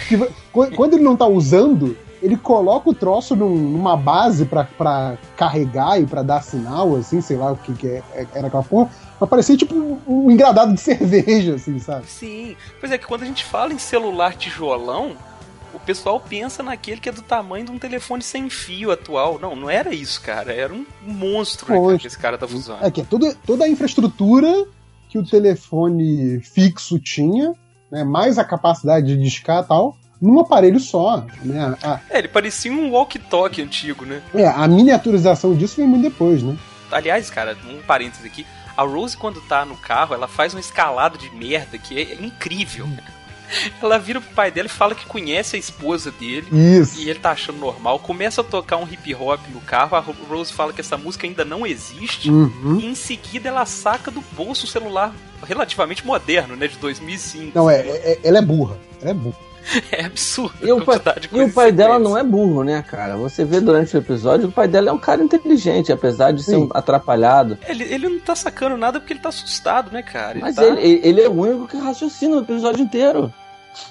Que, qu- quando ele não tá usando, ele coloca o troço num- numa base pra carregar e pra dar sinal, assim, sei lá o que, que é, é- era aquela porra. Mas parecia tipo um, engradado de cerveja, assim, sabe? Sim. Pois é que quando a gente fala em celular tijolão, o pessoal pensa naquele que é do tamanho de um telefone sem fio atual. Não, não era isso, cara. Era um monstro, né, cara, que esse cara tá usando. É que é toda, toda a infraestrutura que o telefone fixo tinha, né, mais a capacidade de discar e tal, num aparelho só. Né? A, É, ele parecia um walkie-talkie antigo, né? é, a miniaturização disso vem muito depois, né? Aliás, cara, um parênteses aqui. A Rose, quando tá no carro, ela faz uma escalada de merda que é incrível. Ela vira pro pai dela e fala que conhece a esposa dele. Isso. E ele tá achando normal. Começa a tocar um hip hop no carro. A Rose fala que essa música ainda não existe. Uhum. E em seguida ela saca do bolso um celular relativamente moderno, né? De 2005. Não, é, é- ela é burra. Ela é burra. É absurdo. E o pai, e o pai dela não é burro, né, cara? Você vê durante o episódio, o pai dela é um cara inteligente, apesar de ser um atrapalhado. Ele, ele não tá sacando nada porque ele tá assustado, né, cara? Ele Mas tá... ele, ele é o único que raciocina o episódio inteiro.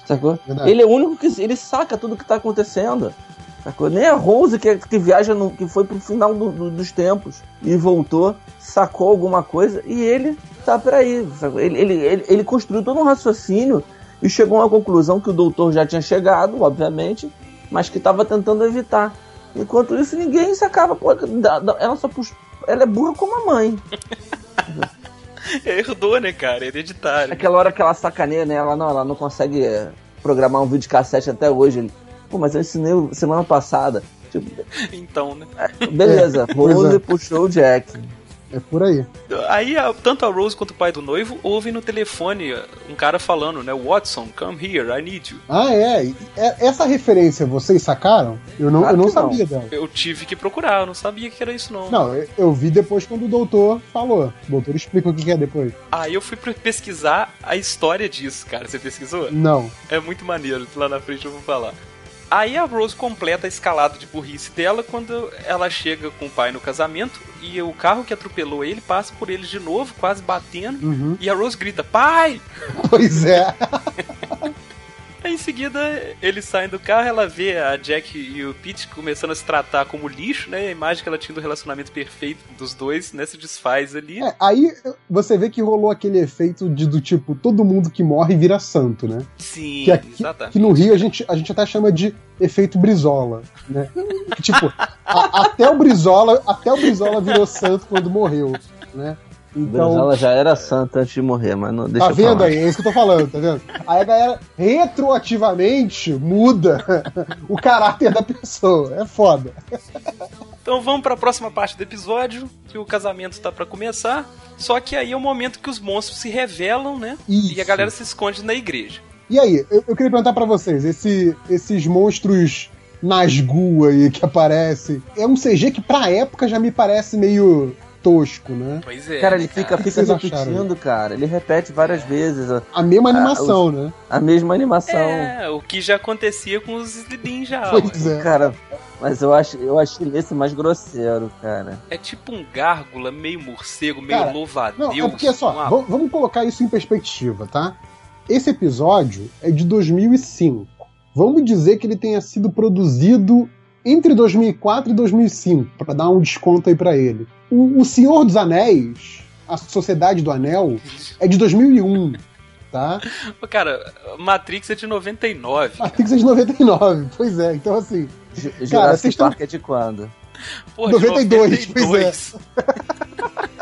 Sacou? Verdade. Ele é o único que ele saca tudo que tá acontecendo. Sacou? Nem a Rose, que, que viaja, no, que foi pro final do- do- dos tempos e voltou, sacou alguma coisa e ele tá por aí. Ele, ele, ele, ele construiu todo um raciocínio e chegou a uma conclusão que o doutor já tinha chegado, obviamente, mas que tava tentando evitar. Enquanto isso, ninguém sacava. Pô, da- da- ela só pux- Ela é burra como a mãe. Herdou, né, cara? Hereditário. Aquela hora que ela sacaneia, né? Ela não, ela não consegue é, programar um vídeo cassete até hoje. Ele, Pô, mas eu ensinei semana passada. Tipo, Então, né? beleza, É, pois Rose é. puxou o Jack. É por aí. Aí, tanto a Rose quanto o pai do noivo ouvem no telefone um cara falando, né? Watson, come here, I need you. Ah, é. É- Essa referência vocês sacaram? Eu não, Claro eu não que não. sabia dela. Eu tive que procurar, eu não sabia que era isso, não. Não, eu, vi depois quando o doutor falou. O doutor explica o que é depois. Aí eu fui pesquisar a história disso, cara. Você pesquisou? Não. É muito maneiro, lá na frente eu vou falar. Aí a Rose completa a escalada de burrice dela quando ela chega com o pai no casamento e o carro que atropelou ele passa por eles de novo, quase batendo. Uhum. E a Rose grita, pai! Pois é. Aí em seguida eles saem do carro, ela vê a Jack e o Pete começando a se tratar como lixo, né? A imagem que ela tinha do relacionamento perfeito dos dois, né? Se desfaz ali. É, aí você vê que rolou aquele efeito de, do tipo, todo mundo que morre vira santo, né? Sim, Que, aqui, exatamente. que no Rio a gente, a gente até chama de efeito Brizola, né? Que, tipo, a- até o Brizola, até o Brizola virou santo quando morreu, né? Então, Ela já era santa antes de morrer, mas não deixa tá vendo aí? É isso que eu tô falando, tá vendo? Aí a galera retroativamente muda o caráter da pessoa. É foda. Então vamos pra próxima parte do episódio, que o casamento tá pra começar. Só que aí é o momento que os monstros se revelam, né? E a Isso. galera se esconde na igreja. E aí, eu, eu queria perguntar pra vocês, esse- esses monstros Nazgûl aí que aparecem, é um CG que pra época já me parece meio tosco, né? Pois é. Cara, né, ele fica, O que fica repetindo, cara. Ele repete várias vezes a, A mesma animação, né? a mesma animação. É, o que já acontecia com os Slidin já. Pois é. Cara, mas eu acho, eu achei esse mais grosseiro, cara. É tipo um gárgula, meio morcego, meio Cara, louvadeus. Não, é porque só, uma- vamos, vamos colocar isso em perspectiva, tá? Esse episódio é de 2005. Vamos dizer que ele tenha sido produzido entre 2004 e 2005, pra dar um desconto aí pra ele. O, o Senhor dos Anéis, a Sociedade do Anel, é de 2001, tá? Cara, Matrix é de 99. Matrix é de 99, pois é. Então, assim, Ju- vocês Jurassic tão- Park é de quando? Pô, 92, de pois é.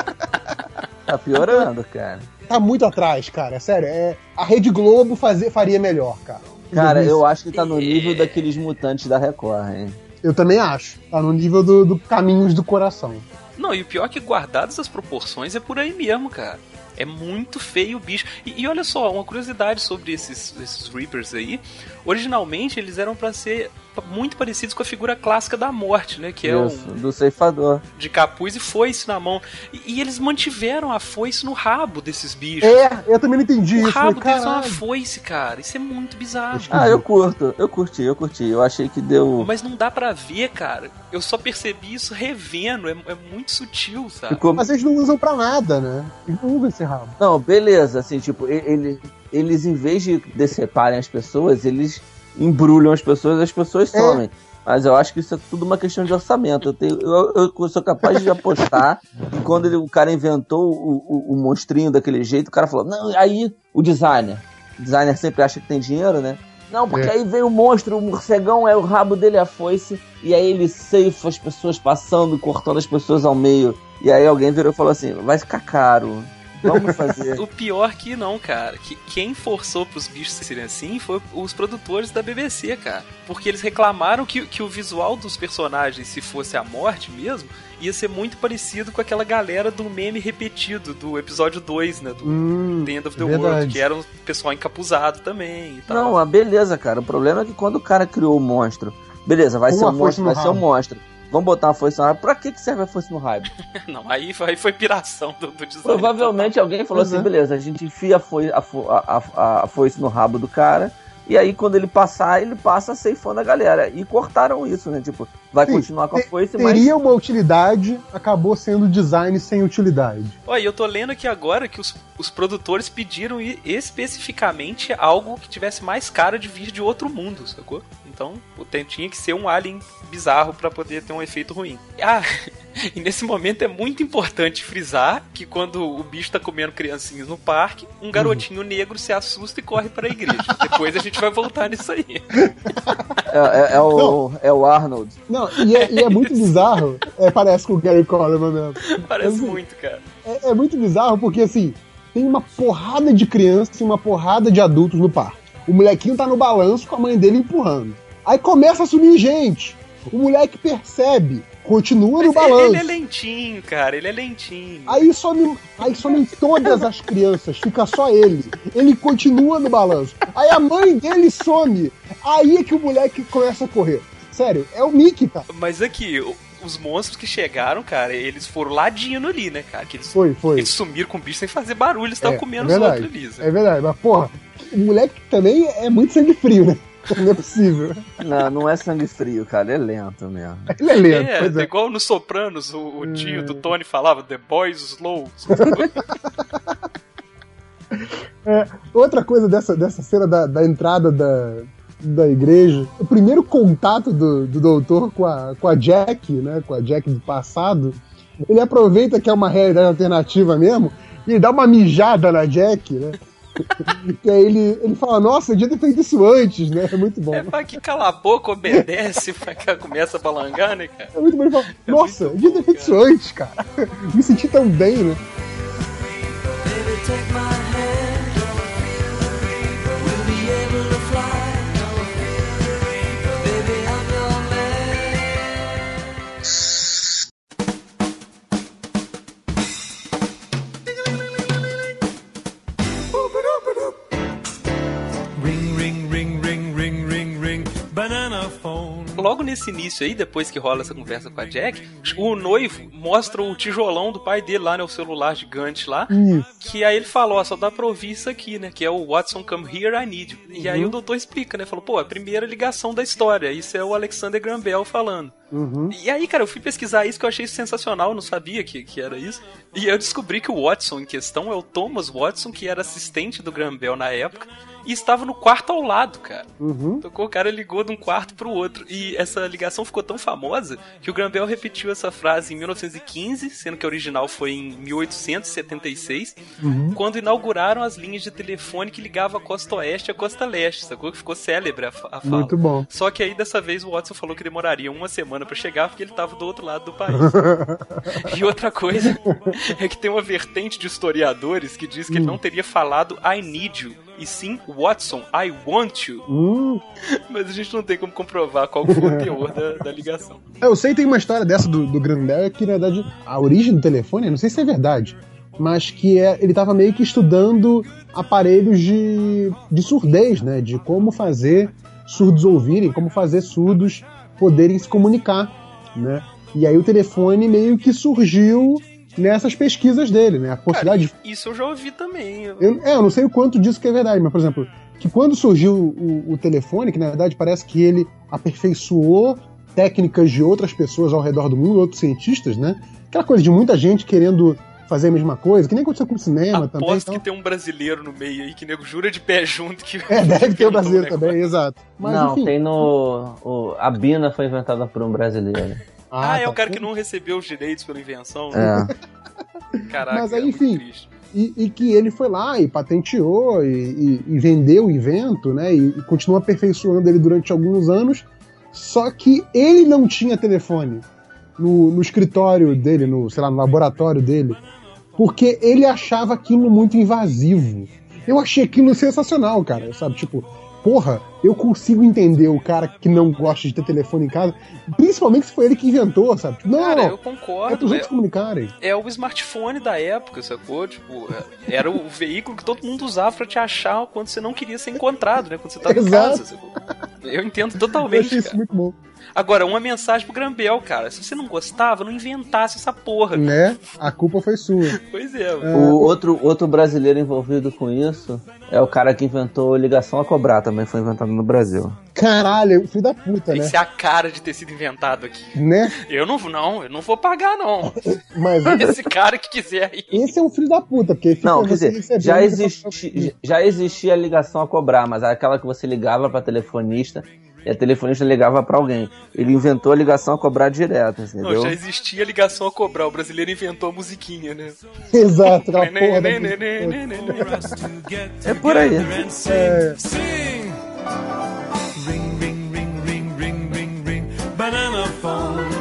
Tá piorando, cara. tá muito atrás, cara. Sério, é, a Rede Globo fazer, faria melhor, cara. Cara, 2005. eu acho que tá no É. nível daqueles mutantes da Record, hein? Eu também acho. Tá no nível do, do Caminhos do Coração. Não, e o pior é que guardadas as proporções é por aí mesmo, cara. É muito feio o bicho. E, e olha só, uma curiosidade sobre esses, esses Reapers aí. Originalmente eles eram pra ser muito parecidos com a figura clássica da morte, né? Que é um Isso, do ceifador. de capuz e foice na mão. E, e eles mantiveram a foice no rabo desses bichos. É, eu também não entendi o isso. rabo Falei, deles é uma foice, cara. Isso é muito bizarro. Ah, eu curto, eu curti, eu curti. Eu achei que deu. Mas não dá pra ver, cara. Eu só percebi isso revendo. É, é muito sutil, sabe? Ficou... Mas eles não usam pra nada, né? Eles não usam esse rabo. Não, beleza, assim, tipo, ele, eles em vez de deceparem as pessoas, eles embrulham as pessoas as pessoas É. somem. Mas eu acho que isso é tudo uma questão de orçamento. Eu, tenho, eu, eu sou capaz de apostar que quando ele- o cara inventou o, o, o monstrinho daquele jeito, o cara falou, não, aí o designer. O designer sempre acha que tem dinheiro, né? Não, porque É. aí vem o monstro, o morcegão, é o rabo dele é a foice, e aí ele ceifa as pessoas passando, cortando as pessoas ao meio. E aí alguém virou e falou assim, vai ficar caro, vamos fazer. O pior que não, cara. Que quem forçou pros bichos serem assim foi os produtores da BBC, cara. Porque eles reclamaram que, que o visual dos personagens, se fosse a morte mesmo, ia ser muito parecido com aquela galera do meme repetido do episódio 2, né? Do Hum, The End of the verdade. World, que era um pessoal encapuzado também e tal. Não, a beleza, cara. O problema é que quando o cara criou o monstro, beleza, vai Com ser um uma monstro, vai ser um monstro. Vamos botar uma foice no rabo. Pra que, que serve a foice no rabo? Não, aí, aí foi piração do, do design. Provavelmente alguém falou assim, é. beleza, a gente enfia a, foi, a, a, a- a foice no rabo do cara, e aí quando ele passar, ele passa ceifando a galera. E cortaram isso, né? Tipo, vai Sim, continuar com a foice, mas... Teria uma utilidade, acabou sendo design sem utilidade. Olha, eu tô lendo aqui agora que os, os produtores pediram especificamente algo que tivesse mais cara de vir de outro mundo, sacou? Então, tinha que ser um alien bizarro pra poder ter um efeito ruim. Ah, e nesse momento é muito importante frisar que quando o bicho tá comendo criancinhas no parque, um garotinho negro se assusta e corre pra igreja. Depois a gente vai voltar nisso aí. É, é- é o, é o Arnold. Não, e é, e é muito bizarro. É, parece com o Gary Coleman mesmo. Parece Assim, muito, cara. É, é muito bizarro porque, assim, tem uma porrada de crianças e uma porrada de adultos no parque. O molequinho tá no balanço com a mãe dele empurrando. Aí começa a sumir gente. O moleque percebe, continua no Mas ele, balanço. ele é lentinho, cara. Ele é lentinho. Aí some, aí somem todas as crianças, fica só ele. Ele continua no balanço. Aí a mãe dele some. Aí é que o moleque começa a correr. Sério, é o Mickey, cara. Mas aqui, os monstros que chegaram, cara, eles foram ladino ali, né, cara? Que eles, Foi, foi. eles sumiram com o bicho sem fazer barulho, eles estavam É, comendo é os outros ali. sabe? É verdade, mas porra, o moleque também é muito sangue frio, né? Não é possível. Não, não é sangue frio, cara, é lento mesmo. Ele é lento, É, pois é. igual no Sopranos, o, o tio do Tony falava, The Boys Slow. Outra coisa dessa, dessa cena da, da entrada da, da igreja, o primeiro contato do, do doutor com a, com a Jack, né? Com a Jack do passado, ele aproveita que é uma realidade alternativa mesmo, e ele dá uma mijada na Jack, né? E aí ele, ele fala, nossa, eu devia ter feito isso antes, né? É muito bom. é pra que cala a boca, obedece, pra que ela começa a balangar, né, cara? É muito bom. Ele fala, É nossa, eu devia ter feito isso antes, cara. Me senti tão bem, né? Baby, take my nesse início aí, depois que rola essa conversa com a Jack, o noivo mostra o tijolão do pai dele lá, né? O celular gigante lá. Isso. Que aí ele falou, ó, só dá pra ouvir isso aqui, né? Que é o Watson Come Here, I Need You. E aí o doutor explica, né? Falou, pô, a primeira ligação da história. Isso é o Alexander Graham Bell falando. Uhum. E aí, cara, eu fui pesquisar isso que eu achei sensacional, eu não sabia que, que era isso. E eu descobri que o Watson em questão é o Thomas Watson, que era assistente do Graham Bell na época, e estava no quarto ao lado, cara. Uhum. Tocou, o cara ligou de um quarto pro outro. E essa ligação ficou tão famosa que o Graham Bell repetiu essa frase em 1915, sendo que a original foi em 1876, quando inauguraram as linhas de telefone que ligavam a costa oeste à costa leste, sacou? Que ficou célebre a, a fala. Muito bom. Só que aí dessa vez o Watson falou que demoraria uma semana pra chegar porque ele tava do outro lado do país. e outra coisa é que tem uma vertente de historiadores que diz que ele não teria falado I need you, e sim Watson, I want you. Hum. Mas a gente não tem como comprovar qual foi o teor da, da ligação. Eu sei que tem uma história dessa do, do Graham Bell que, na verdade, a origem do telefone, não sei se é verdade, mas que é, ele estava meio que estudando aparelhos de, de surdez, né? De como fazer surdos ouvirem, como fazer surdos poderem se comunicar, né? E aí o telefone meio que surgiu nessas pesquisas dele, né? A possibilidade de Cara, isso eu já ouvi também. Eu- eu, é, eu não sei o quanto disso que é verdade, mas, por exemplo, que quando surgiu o, o telefone, que na verdade parece que ele aperfeiçoou técnicas de outras pessoas ao redor do mundo, outros cientistas, né? Aquela coisa de muita gente querendo fazer a mesma coisa, que nem aconteceu com o cinema também. Aposto Então... que tem um brasileiro no meio aí que nego jura de pé junto que. É, deve ter o brasileiro também, exato. Mas, não, enfim. tem no. o- a Bina foi inventada por um brasileiro. Ah, é tá. o cara que não recebeu os direitos pela invenção. É. Caraca, Mas aí, é muito enfim. E, e que ele foi lá e patenteou e, e- e vendeu o invento, né? E, e continua aperfeiçoando ele durante alguns anos. Só que ele não tinha telefone no, no escritório dele, no, sei lá, no laboratório dele, porque ele achava aquilo muito invasivo. Eu achei aquilo sensacional, cara, sabe? Tipo, porra, eu consigo entender o cara que não gosta de ter telefone em casa, principalmente se foi ele que inventou, sabe? Tipo, não, Cara, eu é pros concordo. outros É, comunicarem. é o smartphone da época, sacou? Tipo, é- era o veículo que todo mundo usava pra te achar quando você não queria ser encontrado, né? Quando você tava em Exato. casa, sacou? Eu entendo Eu totalmente, achei isso muito bom. Agora, uma mensagem pro Grambel, cara. Se você não gostava, não inventasse essa porra. Né? A culpa foi sua. Pois é, O outro, outro brasileiro envolvido com isso é o cara que inventou ligação a cobrar, também foi inventado no Brasil. Caralho, filho da puta, né? Isso é a cara de ter sido inventado aqui. Né? Eu não, não, eu não vou pagar, não. Mas Esse cara que quiser aí. esse é um filho da puta, porque Não, quer você dizer, já, existi, já existia a ligação a cobrar, mas aquela que você ligava pra telefonista e a telefonista ligava pra alguém. Ele inventou a ligação a cobrar direto, Não, entendeu? já existia ligação a cobrar. O brasileiro inventou a musiquinha, né? Exato, aquela Né, porra. né, da- né, É por aí. É. ring, ring, ring, ring, ring, ring. Banana phone.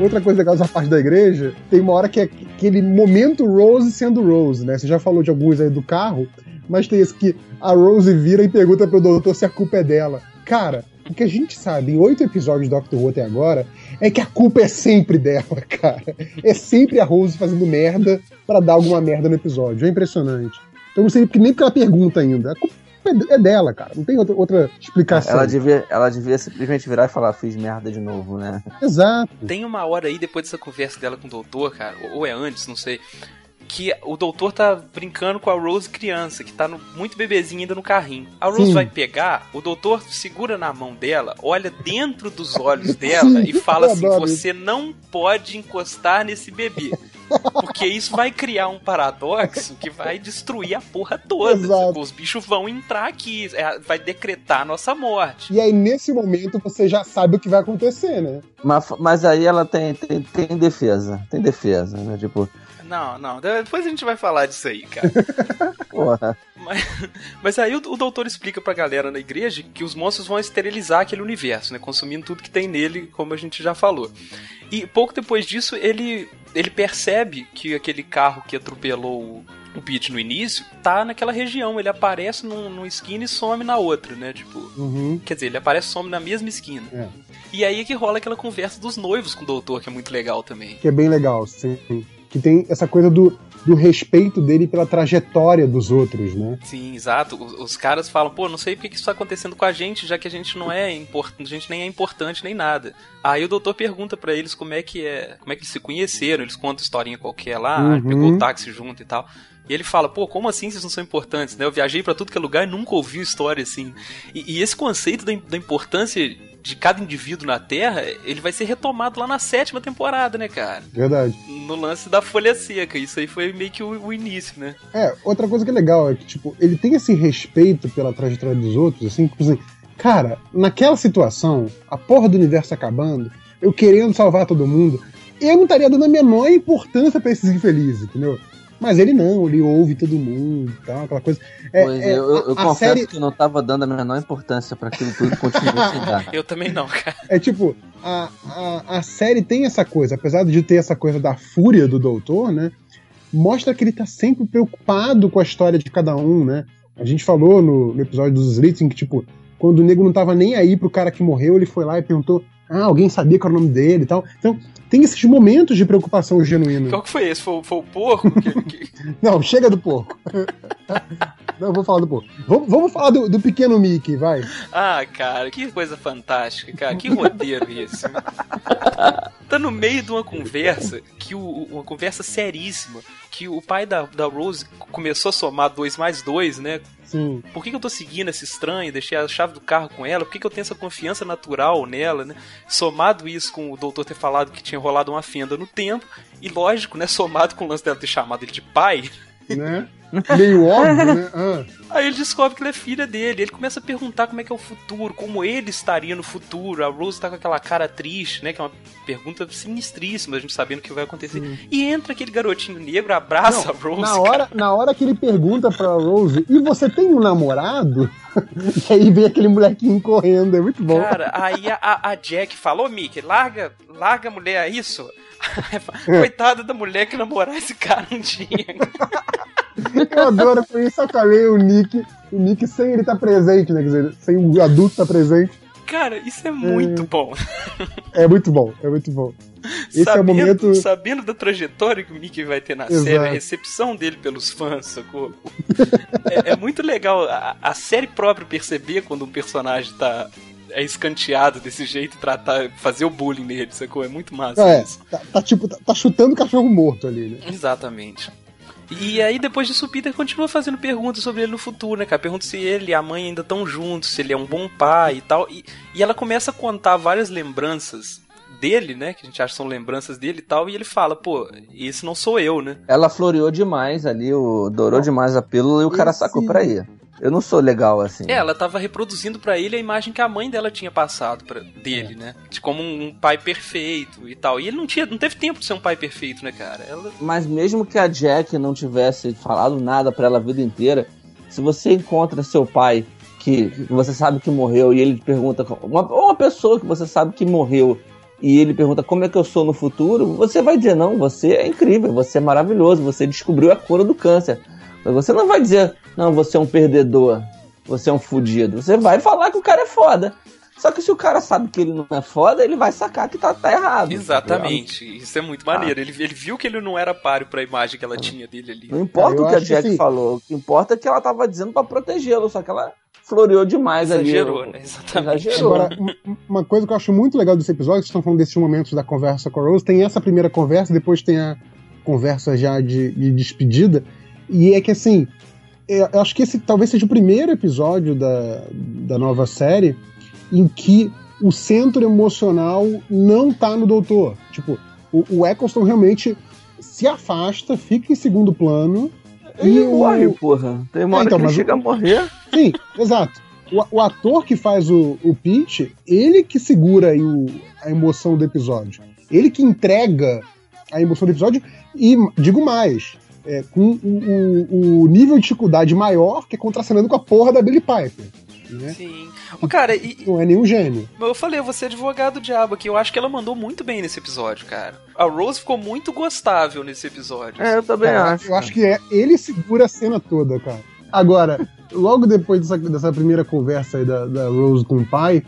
Outra coisa legal dessa parte da igreja, tem uma hora que é aquele momento Rose sendo Rose, né? Você já falou de alguns aí do carro, mas tem esse que a Rose vira e pergunta pro doutor se a culpa é dela. Cara, o que a gente sabe em oito episódios do Doctor Who até agora é que a culpa é sempre dela, cara. É sempre a Rose fazendo merda pra dar alguma merda no episódio. É impressionante. Então não sei nem porque ela pergunta ainda. A culpa é- é dela, cara. Não tem outra, outra explicação. Ela devia, ela devia simplesmente virar e falar, fiz merda de novo, né? Exato. Tem uma hora aí, depois dessa conversa dela com o doutor, cara, ou é antes, não sei, que o doutor tá brincando com a Rose criança, que tá no- muito bebezinha ainda no carrinho. A Rose Sim. vai pegar, o doutor segura na mão dela, olha dentro dos olhos dela Sim, e fala assim: você não pode encostar nesse bebê. Porque isso vai criar um paradoxo que vai destruir a porra toda. Exato. sacou? Os bichos vão entrar aqui, é, vai decretar a nossa morte. E aí, nesse momento, você já sabe o que vai acontecer, né? Mas, mas aí ela tem, tem, tem defesa, tem defesa, né? Tipo, Não, não, depois a gente vai falar disso aí, cara. porra, Mas, mas aí o, o doutor explica pra galera na igreja que os monstros vão esterilizar aquele universo, né? Consumindo tudo que tem nele, como a gente já falou. E pouco depois disso, ele, ele percebe que aquele carro que atropelou o, o Pete no início tá naquela região. Ele aparece num, numa esquina e some na outra, né? Tipo. Uhum. Quer dizer, ele aparece e some na mesma esquina. É. E aí é que rola aquela conversa dos noivos com o doutor, que é muito legal também. Que é bem legal, sim. Que tem essa coisa do, do respeito dele pela trajetória dos outros, né? Sim, exato. Os, os caras falam, pô, não sei porque que isso tá acontecendo com a gente, já que a gente não é importante, a gente nem é importante nem nada. Aí o doutor pergunta pra eles como é que é, como é que eles se conheceram, eles contam historinha qualquer lá, Uhum. pegou o táxi junto e tal. E ele fala, pô, como assim vocês não são importantes, né? Eu viajei pra tudo que é lugar e nunca ouvi história assim. E, e esse conceito da, da importância de cada indivíduo na Terra, ele vai ser retomado lá na sétima temporada, né, cara? Verdade. No lance da folha seca. Isso aí foi meio que o, o início, né? É, outra coisa que é legal é que, tipo, ele tem esse respeito pela trajetória dos outros, assim, tipo assim, cara, naquela situação, a porra do universo acabando, eu querendo salvar todo mundo, eu não estaria dando a menor importância pra esses infelizes, entendeu? Mas ele não, ele ouve todo mundo e tal, aquela coisa. É, pois é, eu, eu a- confesso série- que eu não tava dando a menor importância pra aquilo tudo continuo sem dar. Eu também não, cara. É tipo, a, a, a série tem essa coisa, apesar de ter essa coisa da fúria do doutor, né? Mostra que ele tá sempre preocupado com a história de cada um, né? A gente falou no, no episódio dos Slitzing que, tipo, quando o nego não tava nem aí pro cara que morreu, ele foi lá e perguntou: Ah, alguém sabia qual era o nome dele e tal. Então, tem esses momentos de preocupação genuína. Qual que foi esse? Foi, foi o porco? que- Não, chega do porco. não, vou falar do porco. Vamos, vamos falar do, do pequeno Mickey, vai. Ah, cara, que coisa fantástica, cara. Que roteiro esse. Tá no meio de uma conversa, que o, uma conversa seríssima, que o pai da, da Rose começou a somar dois mais dois, né? Sim. Por que, que eu tô seguindo essa estranha? Deixei a chave do carro com ela? Por que, que eu tenho essa confiança natural nela, né? Somado isso com o doutor ter falado que tinha rolado uma fenda no tempo, e lógico, né? Somado com o lance dela ter chamado ele de pai, Né? Meio óbvio, né? Ah, Aí ele descobre que ela é filha dele. Ele começa a perguntar como é que é o futuro, como ele estaria no futuro. A Rose tá com aquela cara triste, né? Que é uma pergunta sinistríssima, a gente sabendo o que vai acontecer. E entra aquele garotinho negro, abraça a Rose. na, cara. hora, na hora que ele pergunta pra Rose, e você tem um namorado? e aí vem aquele molequinho correndo, é muito bom. Cara, aí a, a- Jack falou, Mickey, larga, larga a mulher, é isso? Coitada da mulher que namorar esse cara um dia. Eu adoro, foi isso, sacanei o Nick, o Nick sem ele estar presente, né? Quer dizer, sem o adulto estar presente. Cara, isso é muito bom. É muito bom, é muito bom. Esse é o sabendo, momento. sabendo da trajetória que o Mickey vai ter na Exato. série, a recepção dele pelos fãs, sacou? é, é muito legal a, a série própria perceber quando um personagem tá é escanteado desse jeito tratar, fazer o bullying nele, sacou? É muito massa É, tá, tá tipo, tá, tá chutando cachorro morto ali, né? Exatamente. E aí, depois disso, o Peter continua fazendo perguntas sobre ele no futuro, né, cara? Pergunta se ele e a mãe ainda estão juntos, se ele é um bom pai e tal. E, e ela começa a contar várias lembranças dele, né? Que a gente acha que são lembranças dele e tal. E ele fala, pô, esse não sou eu, né? Ela floreou demais ali, o, dourou demais a pílula e o cara Esse- sacou pra ir. Eu não sou legal assim. É, ela tava reproduzindo pra ele a imagem que a mãe dela tinha passado pra, dele, né? De como um, pai perfeito e tal. E ele não tinha, não teve tempo de ser um pai perfeito, né, cara? Ela Mas mesmo que a Jack não tivesse falado nada pra ela a vida inteira, se você encontra seu pai que você sabe que morreu e ele pergunta uma, ou uma pessoa que você sabe que morreu e ele pergunta como é que eu sou no futuro, você vai dizer não, você é incrível, você é maravilhoso, você descobriu a cura do câncer. Você não vai dizer não, você é um perdedor, você é um fudido. Você vai falar que o cara é foda. Só que se o cara sabe que ele não é foda, ele vai sacar que tá, tá errado. Exatamente, isso é muito maneiro. Ele, ele viu que ele não era páreo pra imagem que ela tinha dele ali. Não importa É, o que a acho que Jack assim- falou, o que importa é que ela tava dizendo pra protegê-lo, só que ela floreou demais Exagerou, ali. né? Exatamente. Exagerou. Agora, um- uma coisa que eu acho muito legal desse episódio, vocês estão falando desses momentos da conversa com a Rose, tem essa primeira conversa, depois tem a conversa já de, de despedida, e é que assim, eu acho que esse talvez seja o primeiro episódio da, da nova série em que o centro emocional não tá no doutor. Tipo, o, o Eccleston realmente se afasta, fica em segundo plano. Ele e o- morre, porra. Tem uma É, hora então, que ele chega o- a morrer. Sim, exato. O, o ator que faz o, o Pete, ele que segura aí o- a emoção do episódio. Ele que entrega a emoção do episódio e, digo mais, é, com o, o- o nível de dificuldade maior que é contracenando com a porra da Billy Piper. Né? Sim. Ô, Cara, e, Não é nenhum gênio. Mas eu falei, eu vou ser advogado do diabo aqui. Eu acho que ela mandou muito bem nesse episódio, cara. A Rose ficou muito gostável nesse episódio. É, eu também Cara, acho. Eu acho que é, ele segura a cena toda, cara. Agora, logo depois dessa, dessa primeira conversa aí da, da Rose com o pai,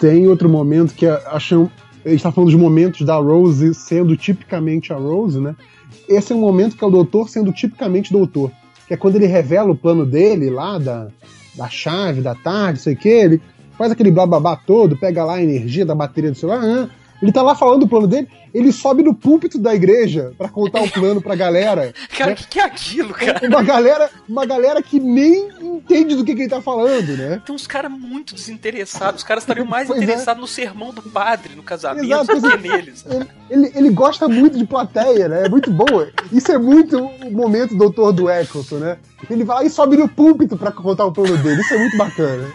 tem outro momento que é, acham. A gente tá falando dos momentos da Rose sendo tipicamente a Rose, né? Esse é um momento que é o doutor sendo tipicamente doutor. Que é quando ele revela o plano dele lá, da, da chave, da tarde, sei o que, ele faz aquele blá todo, pega lá a energia da bateria do celular, ah, ele tá lá falando do plano dele, ele sobe no púlpito da igreja pra contar o plano pra galera. Cara, né? o que, que é aquilo, cara? Uma galera, uma galera que nem entende do que, que ele tá falando, né? Tem uns caras muito desinteressados. Os caras estariam mais é. interessados no sermão do padre, no casamento, Exato, do que neles. Ele, ele, ele gosta muito de plateia, né? É muito bom. Isso é muito o momento doutor do Eccleston, né? Ele vai lá e sobe no púlpito pra contar o plano dele. Isso é muito bacana.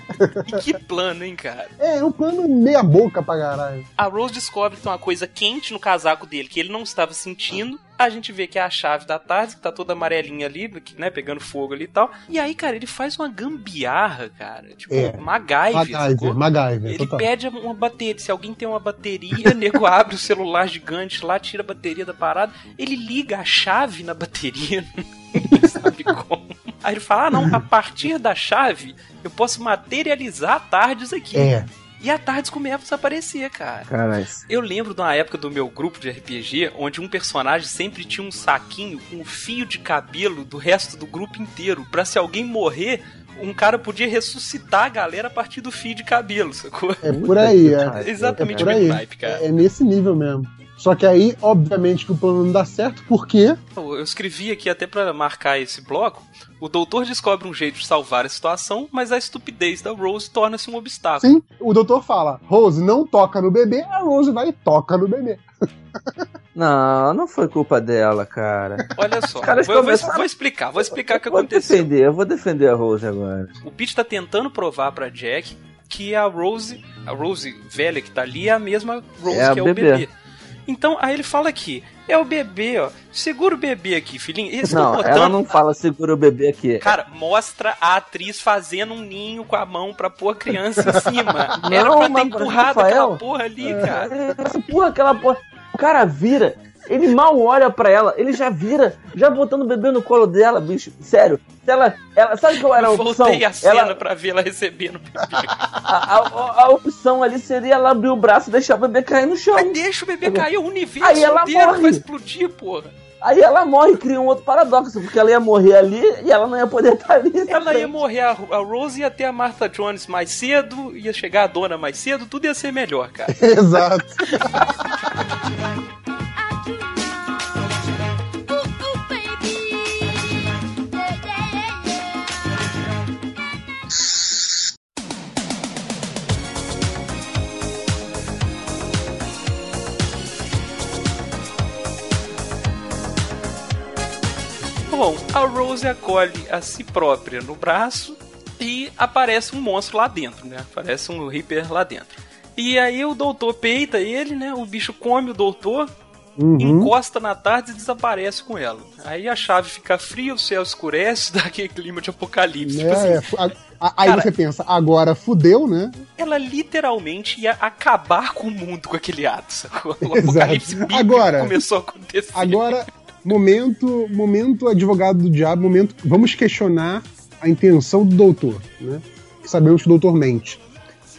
E que plano, hein, cara? É, é um plano meia boca pra caralho. A Rose descobre que tem uma coisa quente no casaco dele que ele não estava sentindo. A gente vê que é a chave da tarde, que tá toda amarelinha ali, né? Pegando fogo ali e tal. E aí, cara, ele faz uma gambiarra, cara. Tipo, É. MacGyver. MacGyver, MacGyver, Ele total. pede uma bateria. Se alguém tem uma bateria, nego abre o celular gigante lá, tira a bateria da parada. Ele liga a chave na bateria. Sabe como. Aí ele fala: Ah, não, a partir da chave eu posso materializar tardes aqui. É. E a tardes começa a aparecer, cara. Caralho. Eu lembro de uma época do meu grupo de RPG onde um personagem sempre tinha um saquinho com um fio de cabelo do resto do grupo inteiro. Pra se alguém morrer, um cara podia ressuscitar a galera a partir do fio de cabelo, sacou? É por aí, é. Exatamente é o por mesmo aí. naipe, cara. É, é nesse nível mesmo. Só que aí, obviamente, que o plano não dá certo, porque Eu escrevi aqui até pra marcar esse bloco. O doutor descobre um jeito de salvar a situação, mas a estupidez da Rose torna-se um obstáculo. sim, o doutor fala: Rose, não toca no bebê, a Rose vai e toca no bebê. Não, não foi culpa dela, cara. Olha só, vou, vou- começaram- vou explicar, vou explicar o que Vou aconteceu. defender, eu vou defender a Rose agora. O Pete tá tentando provar pra Jack que a Rose, a Rose velha que tá ali, é a mesma Rose É que é bebê. o bebê. Então, aí ele fala aqui, é o bebê, ó. Segura o bebê aqui, filhinho. Eles Não, botando- ela não fala segura o bebê aqui. Cara, mostra a atriz fazendo um ninho com a mão pra pôr a criança em cima. Não, Era pra ter empurrado Rafael, aquela porra ali, cara. Essa porra, aquela porra. O cara vira, ele mal olha pra ela, ele já vira, já botando o bebê no colo dela, bicho. Sério. Se ela, ela sabe qual era a Eu opção? voltei a cena Ela, pra ver ela recebendo o bebê. a, a- a opção ali seria ela abrir o braço e deixar o bebê cair no chão. Mas deixa o bebê cair, o universo Aí ela inteiro morre. vai explodir, porra. Aí ela morre e cria um outro paradoxo, porque ela ia morrer ali e ela não ia poder estar ali. Ela ia frente. morrer, a, a Rose ia ter a Martha Jones mais cedo, ia chegar a dona mais cedo, tudo ia ser melhor, cara. Exato. Bom, a Rose acolhe a si própria no braço e aparece um monstro lá dentro, né? Aparece um Reaper lá dentro. E aí o doutor peita ele, né? O bicho come o doutor, Uhum. encosta na tarde e desaparece com ela. Aí a chave fica fria, o céu escurece, dá aquele clima de apocalipse. Tipo assim, É, é, a- a- aí Cara- você pensa, agora fudeu, né? ela literalmente ia acabar com o mundo com aquele ato, sacou? O apocalipse Agora- começou a acontecer. Agora, momento, momento advogado do diabo, momento. Vamos questionar a intenção do doutor, né? Sabemos que o doutor mente.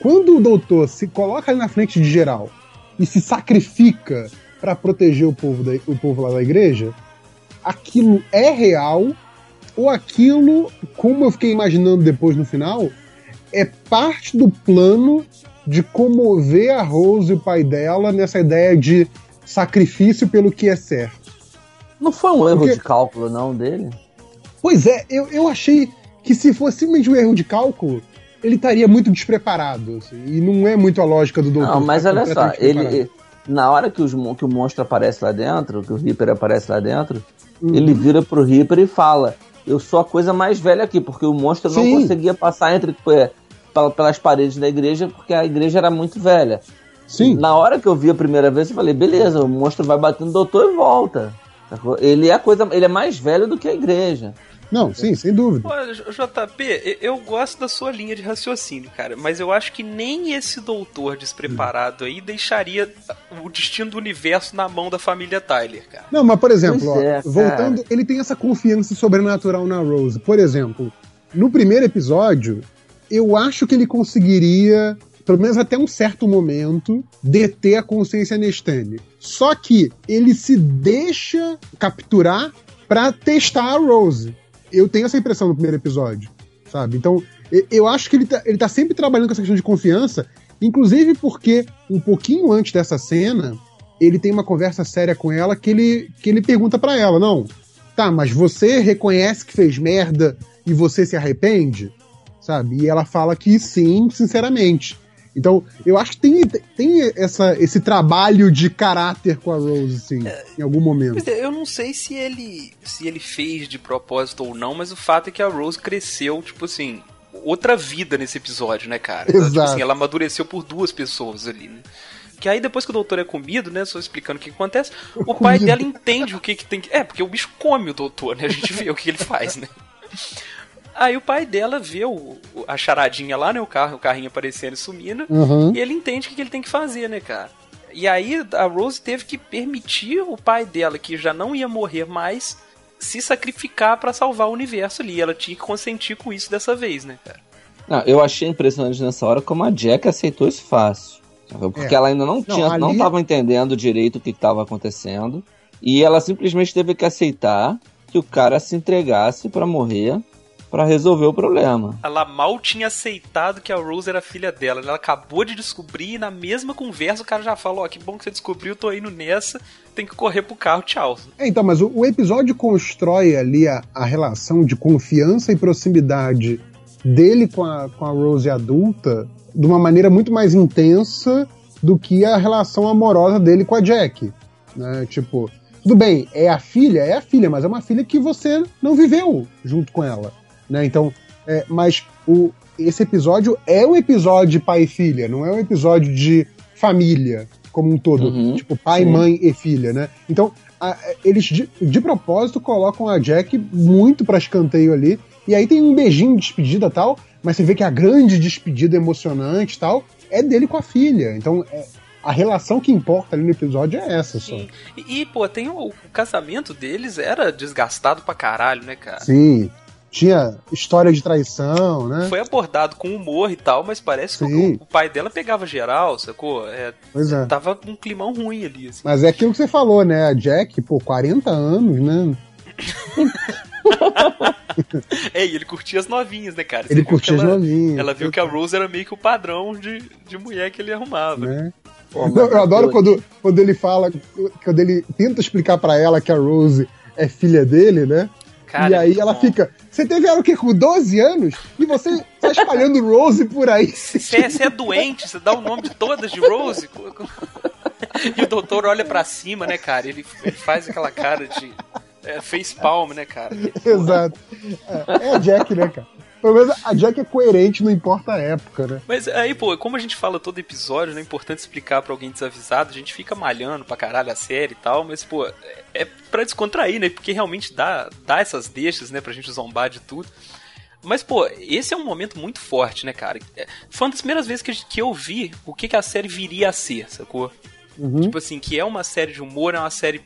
Quando o doutor se coloca ali na frente de geral e se sacrifica para proteger o povo, da, o povo lá da igreja, aquilo é real ou aquilo, como eu fiquei imaginando depois no final, é parte do plano de comover a Rose e o pai dela nessa ideia de sacrifício pelo que é certo. Não foi um erro Porque- de cálculo, não, dele? Pois é, eu, eu achei que se fosse simplesmente um erro de cálculo, ele estaria muito despreparado. assim, e não é muito a lógica do doutor. Não, mas olha só, ele, na hora que, os, que o monstro aparece lá dentro, que o Reaper aparece lá dentro, Uhum. ele vira pro Reaper e fala: Eu sou a coisa mais velha aqui, porque o monstro não Sim. conseguia passar entre é, pel- pelas paredes da igreja, porque a igreja era muito velha. Sim, Na hora que eu vi a primeira vez, eu falei: Beleza, o monstro vai bater no doutor e volta. Ele é a coisa, ele é mais velho do que a igreja. não, sim, sem dúvida. Olha, JP, eu gosto da sua linha de raciocínio, cara, mas eu acho que nem esse doutor despreparado aí deixaria o destino do universo na mão da família Tyler, cara. Não, mas por exemplo, Pois ó, é, voltando, ele tem essa confiança sobrenatural na Rose. Por exemplo, no primeiro episódio, eu acho que ele conseguiria, pelo menos até um certo momento, deter a consciência Nestane. Só que ele se deixa capturar pra testar a Rose. Eu tenho essa impressão no primeiro episódio, sabe? Então, eu acho que ele tá, ele tá sempre trabalhando com essa questão de confiança, inclusive porque um pouquinho antes dessa cena, ele tem uma conversa séria com ela que ele, que ele pergunta pra ela, não, tá, mas você reconhece que fez merda e você se arrepende? Sabe? E ela fala que sim, sinceramente. Então, eu acho que tem, tem essa, esse trabalho de caráter com a Rose, assim, em algum momento. É, Eu não sei se ele se ele fez de propósito ou não, mas o fato é que a Rose cresceu, tipo assim, outra vida nesse episódio, né, cara? Ela, tipo Exato. assim, ela amadureceu por duas pessoas ali, né? Que aí depois que o doutor é comido, né? Só explicando o que acontece, o pai dela entende o que, que tem que. É, porque o bicho come o doutor, né? A gente vê o que ele faz, né? Aí o pai dela vê o, a charadinha lá, né? O carro, o carrinho aparecendo e sumindo. Uhum. E ele entende o que ele tem que fazer, né, cara? E aí a Rose teve que permitir o pai dela, que já não ia morrer mais, se sacrificar pra salvar o universo ali. Ela tinha que consentir com isso dessa vez, né, cara? Não, eu achei impressionante nessa hora como a Jack aceitou isso fácil. Porque É. ela ainda não tinha, não ali- estava entendendo direito o que estava acontecendo. E ela simplesmente teve que aceitar que o cara se entregasse pra morrer pra resolver o problema. Ela mal tinha aceitado que a Rose era filha dela. Ela acabou de descobrir e na mesma conversa o cara já falou: Ó, que bom que você descobriu, tô indo nessa, tem que correr pro carro, tchau. É, então, mas o, o episódio constrói ali a, a relação de confiança e proximidade dele com a, com a Rose adulta de uma maneira muito mais intensa do que a relação amorosa dele com a Jack. Né? Tipo, tudo bem, é a filha, é a filha, mas é uma filha que você não viveu junto com ela. Né? Então, é, mas o, esse episódio é um episódio de pai e filha, não é um episódio de família como um todo. Uhum, tipo, pai, sim. mãe e filha, né? Então, a- eles de, de propósito colocam a Jack muito pra escanteio ali. E aí tem um beijinho de despedida e tal, mas você vê que a grande despedida emocionante e tal é dele com a filha. Então, é- a relação que importa ali no episódio é essa só. Sim. E, e, pô, tem o, o casamento deles era desgastado pra caralho, né, cara? Sim. Tinha história de traição, né? Foi abordado com humor e tal, mas parece que o, o pai dela pegava geral, sacou? É, Pois é. tava um climão ruim ali, assim. Mas é aquilo que você falou, né? A Jack, pô, 40 anos, né? É, e ele curtia as novinhas, né, cara? Você Ele curtia que as ela, novinhas. Ela viu que a Rose era meio que o padrão de, de mulher que ele arrumava. né? Pô, Eu, eu adoro eu- quando, quando ele fala, quando ele tenta explicar pra ela que a Rose é filha dele, né? Cara, e aí ela bom. fica, você teve ela o quê? Com 12 anos? E você tá espalhando Rose por aí. Você é, você é doente, você dá o nome de todas de Rose. E o doutor olha pra cima, né, cara? Ele, ele faz aquela cara de é, face palm, né, cara? Exato. É, é a Jack, né, cara? Pelo menos a Jack é coerente, não importa a época, né? Mas aí, pô, como a gente fala todo episódio, né, é importante explicar pra alguém desavisado, a gente fica malhando pra caralho a série e tal, mas, pô, é, pra descontrair, né, porque realmente dá, dá essas deixas, né, pra gente zombar de tudo. Mas, pô, esse é um momento muito forte, né, cara? É, Foi uma das primeiras vezes que, que eu vi o que, que a série viria a ser, sacou? Uhum. Tipo assim, que é uma série de humor, é uma série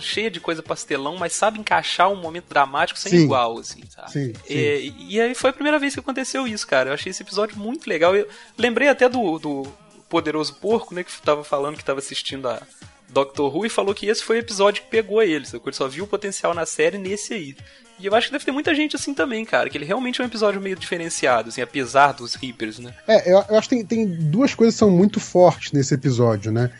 cheia de coisa pastelão, mas sabe encaixar um momento dramático sem Sim. igual, assim, sabe? Sim, sim. E, e aí foi a primeira vez que aconteceu isso, cara. Eu achei esse episódio muito legal. Eu lembrei até do, do Poderoso Porco, né, que tava falando que tava assistindo a Doctor Who e falou que esse foi o episódio que pegou ele, sacou? Ele só viu o potencial na série nesse aí. E eu acho que deve ter muita gente assim também, cara, que ele realmente é um episódio meio diferenciado, assim, apesar dos Reapers, né? É, eu, eu acho que tem, tem duas coisas que são muito fortes nesse episódio, né?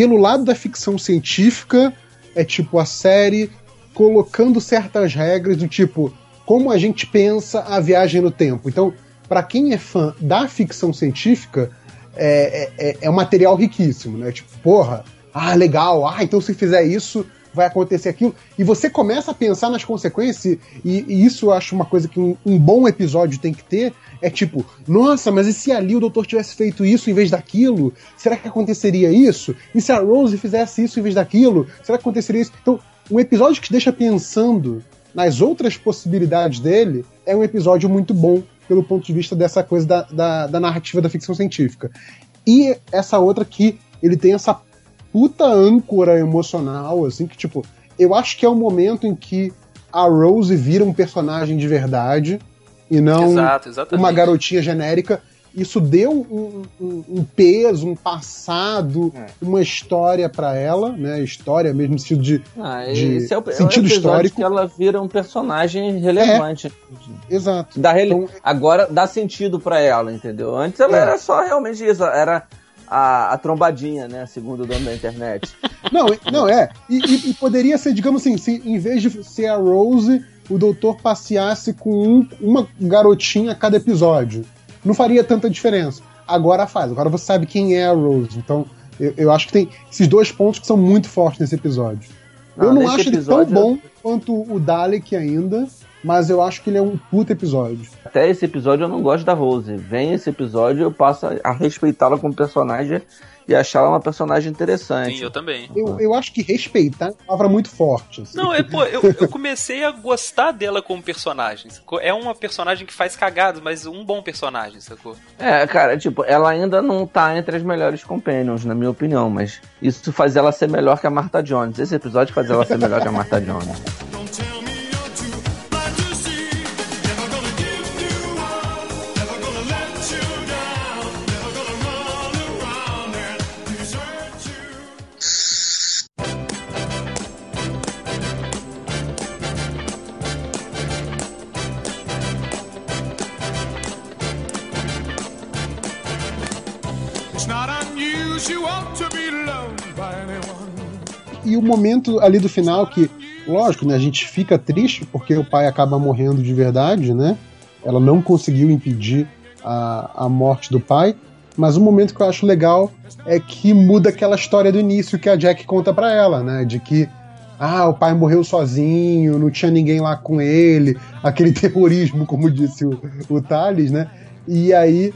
Pelo lado da ficção científica, é tipo a série colocando certas regras do tipo como a gente pensa a viagem no tempo. Então, pra quem é fã da ficção científica, é, é, é um material riquíssimo, né? Tipo, porra, ah, legal, ah, então se fizer isso, vai acontecer aquilo. E você começa a pensar nas consequências, e, e isso eu acho uma coisa que um, um bom episódio tem que ter. É tipo, nossa, mas e se ali o doutor tivesse feito isso em vez daquilo? Será que aconteceria isso? E se a Rose fizesse isso em vez daquilo? Será que aconteceria isso? Então, um episódio que te deixa pensando nas outras possibilidades dele é um episódio muito bom pelo ponto de vista dessa coisa da, da, da narrativa da ficção científica. E essa outra que ele tem essa puta âncora emocional, assim, que tipo, eu acho que é o momento em que a Rose vira um personagem de verdade e não Exato, uma garotinha genérica. Isso deu um, um- um peso, um passado, É. uma história pra ela, né? História mesmo, no sentido de. Ah, de esse é o, é o sentido episódio histórico. que ela vira um personagem relevante. Exato. Dá rele... Então- Agora dá sentido pra ela, entendeu? Antes ela É. era só realmente isso, era a, a trombadinha, né? Segundo o dono da internet. Não, não é. E, e- e poderia ser, digamos assim, se em vez de ser a Rose, o doutor passeasse com um- uma garotinha a cada episódio. Não faria tanta diferença. Agora faz. Agora você sabe quem é a Rose. Então, eu, eu acho que tem esses dois pontos que são muito fortes nesse episódio. Não, eu não acho ele episódio- tão bom quanto o Dalek ainda, mas eu acho que ele é um puta episódio. Até esse episódio eu não gosto da Rose. Vem esse episódio eu passo a- a respeitá-la como personagem e achar ela uma personagem interessante. Sim, eu também. Eu, eu acho que respeitar é uma palavra muito forte. assim. Não, é, pô, eu, eu comecei a gostar dela como personagem. Sacou? É uma personagem que faz cagadas, mas um bom personagem, sacou? É, cara, tipo, ela ainda não tá entre as melhores companions, na minha opinião, mas isso faz ela ser melhor que a Martha Jones. Esse episódio faz ela ser melhor que a Martha Jones. E o momento ali do final que, lógico, né, a gente fica triste porque o pai acaba morrendo de verdade, né? Ela não conseguiu impedir a, a morte do pai, mas o momento que eu acho legal é que muda aquela história do início que a Jack conta para ela, né? De que ah, o pai morreu sozinho, não tinha ninguém lá com ele, aquele terrorismo, como disse o, o Thales, né? E aí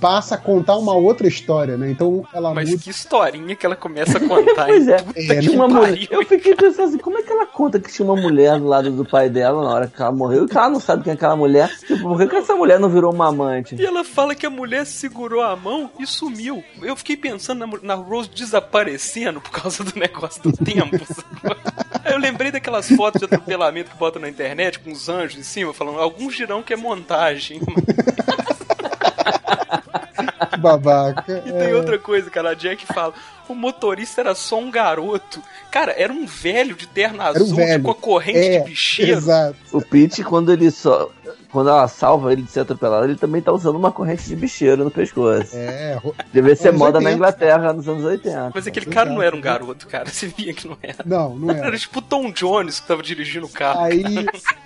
passa a contar uma outra história, né? Então ela Mas muda. que historinha que ela começa a contar. Pois hein? é, Puta É, que tinha uma mulher. Eu fiquei pensando assim, como é que ela conta que tinha uma mulher do lado do pai dela na hora que ela morreu e que ela não sabe quem é aquela mulher? Tipo, por que, que essa mulher não virou uma amante? E ela fala que a mulher segurou a mão e sumiu. Eu fiquei pensando na, na Rose desaparecendo por causa do negócio do tempo. eu lembrei daquelas fotos de atropelamento que botam na internet com os anjos em cima, falando, alguns dirão que é montagem. Babaca. E tem É. outra coisa, cara, a Jack fala, o motorista era só um garoto. Cara, era um velho de terno Era um azul, velho. com a corrente É, de bicheiro. Exato. O Pete, quando ele só. Quando ela salva ele de ser atropelado, ele também tá usando uma corrente de bicheiro no pescoço. É, ro- Devia ser moda na 80. Inglaterra nos anos 80. Mas aquele cara não era um garoto, cara. Você via que não era. não, não Era era. tipo o Tom Jones que tava dirigindo o carro. Aí,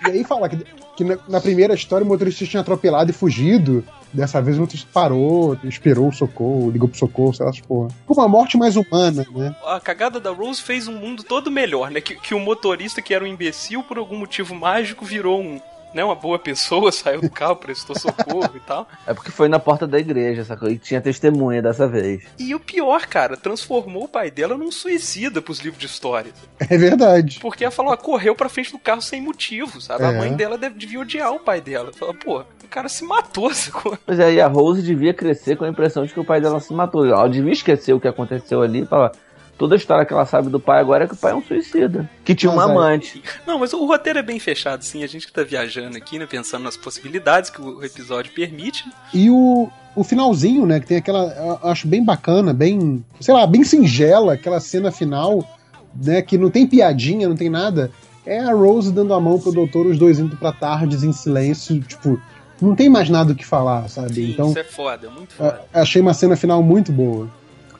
e aí fala que, que na, na primeira história o motorista tinha atropelado e fugido. Dessa vez o motorista parou, esperou o socorro, ligou pro socorro, sei lá, porra. Uma morte mais humana, né? A cagada da Rose fez um mundo todo melhor, né? Que, que o motorista que era um imbecil, por algum motivo mágico, virou um, né, uma boa pessoa, saiu do carro, prestou socorro e tal. É porque foi na porta da igreja, essa coisa. E tinha testemunha dessa vez. E o pior, cara, transformou o pai dela num suicida pros livros de história. É verdade. Porque ela falou, ah, correu pra frente do carro sem motivo, sabe? A É. mãe dela deve, devia odiar o pai dela. Fala, pô, o cara se matou, sacou? Mas aí a Rose devia crescer com a impressão de que o pai dela se matou. Ela devia esquecer o que aconteceu ali e falar. Toda a história que ela sabe do pai agora é que o pai é um suicida. Que tinha uma amante. Não, mas o roteiro é bem fechado, sim. A gente que tá viajando aqui, né? Pensando nas possibilidades que o episódio permite. E o, o finalzinho, né? Que tem aquela. Eu acho bem bacana, bem. Sei lá, bem singela, aquela cena final, né? Que não tem piadinha, não tem nada. É a Rose dando a mão pro doutor, os dois indo pra tardes em silêncio, tipo. Não tem mais nada o que falar, sabe? Sim, então, isso é foda, muito foda. achei uma cena final muito boa.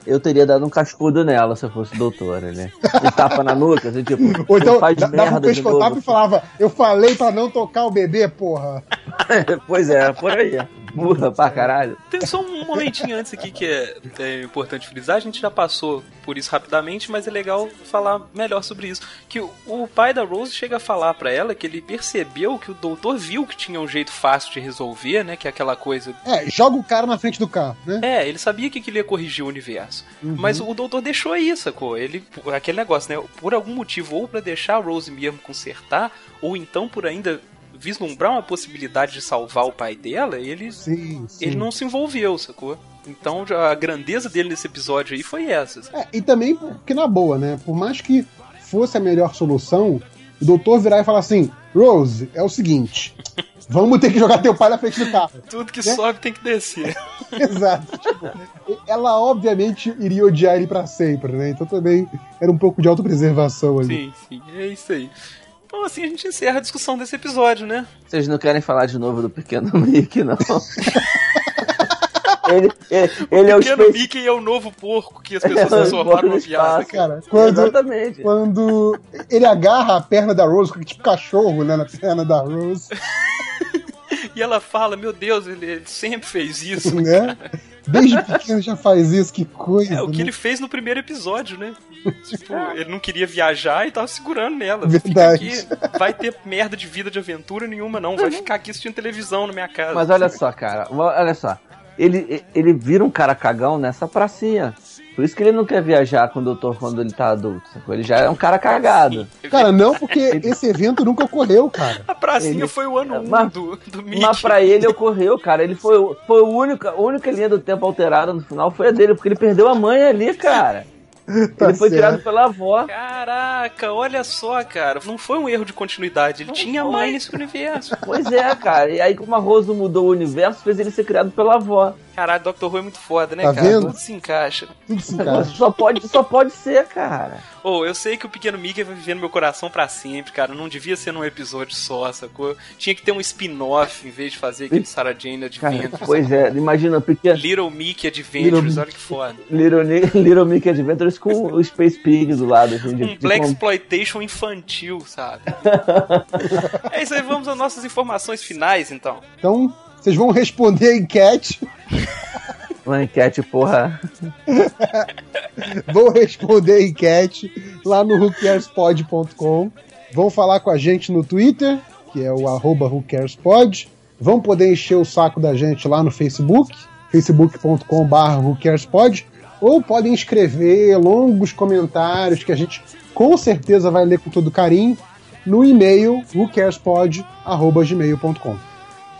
Eu teria dado um cascudo nela se eu fosse doutora, né? Um tapa na nuca, assim, tipo, Ou então, faz da- dava um novo. e falava: Eu falei pra não tocar o bebê, porra. pois é, por aí. Burra pra caralho. Tem só um momentinho antes aqui que é, é importante frisar, a gente já passou por isso rapidamente, mas é legal falar melhor sobre isso. Que o, o pai da Rose chega a falar pra ela que ele percebeu que o doutor viu que tinha um jeito fácil de resolver, né? Que é aquela coisa. É, joga o cara na frente do carro, né? É, ele sabia que aquilo ia corrigir o universo. Uhum. Mas o doutor deixou aí, sacou? Ele, aquele negócio, né? Por algum motivo, ou pra deixar a Rose mesmo consertar, ou então por ainda vislumbrar uma possibilidade de salvar o pai dela, ele Sim, sim. ele não se envolveu, sacou? Então a grandeza dele nesse episódio aí foi essa. É, e também porque, na boa, né? Por mais que fosse a melhor solução, o doutor virar e falar assim: Rose, é o seguinte, vamos ter que jogar teu pai na frente do carro. Tudo que Né? sobe tem que descer. Exato. Tipo, ela obviamente iria odiar ele pra sempre, né? Então também era um pouco de autopreservação ali. sim, sim, é isso aí. Então assim a gente encerra a discussão desse episódio, né? Vocês não querem falar de novo do pequeno Mickey, não? ele, ele, ele é o Pequeno. Mickey é o novo porco que as É, pessoas o transformaram porco numa do piada. espaço. cara. Cara, quando, Exatamente. quando ele agarra a perna da Rose, tipo cachorro, né? Na perna da Rose, E ela fala, meu Deus, ele, ele sempre fez isso. né? Desde pequeno já faz isso, que coisa. É o que né? ele fez no primeiro episódio, né? Tipo, ele não queria viajar e tava segurando nela. Verdade. Fica aqui, vai ter merda de vida de aventura nenhuma, não. Vai ficar aqui assistindo televisão na minha casa. Mas olha só, cara, olha só. Ele, ele vira um cara cagão nessa pracinha. Por isso que ele não quer viajar com o doutor quando ele tá adulto. sacou? Ele já é um cara cagado. Cara, não, porque esse evento nunca ocorreu, cara. A pracinha Ele- foi o ano 1 Mas- do, do Mickey. Mas pra ele ocorreu, cara. Ele foi, o- foi o único, a única linha do tempo alterada no final foi a dele, porque ele perdeu a mãe ali, cara. Tá ele foi certo. criado pela avó. Caraca, olha só, cara. Não foi um erro de continuidade. Ele tinha mãe nesse universo. Pois é, cara. E aí, como a Rose mudou o universo, fez ele ser criado pela avó. Caralho, Doctor Who é muito foda, né, Tá cara? vendo? Tudo se encaixa. Tudo se encaixa. Só pode, só pode ser, cara. Ô, eu sei que o pequeno Mickey vai viver no meu coração pra sempre, cara. Não devia ser num episódio só, sacou? Tinha que ter um spin-off em vez de fazer aquele Sarah Jane Cara, Adventures. pois é, imagina, pequeno. Little Mickey Adventures, Little olha que foda. Little, Little Mickey Adventures com o Space Pig do lado, assim, de, Um de Black Exploitation infantil, sabe? é isso aí, vamos às nossas informações finais, então. Então, vocês vão responder a enquete. uma enquete, porra. vão responder a enquete lá no whocarespod.com. Vão falar com a gente no Twitter, que é o arroba whocarespod. Vão poder encher o saco da gente lá no Facebook, facebook.com.br whocarespod. Ou podem escrever longos comentários que a gente com certeza vai ler com todo carinho no e-mail whocarespod.gmail.com.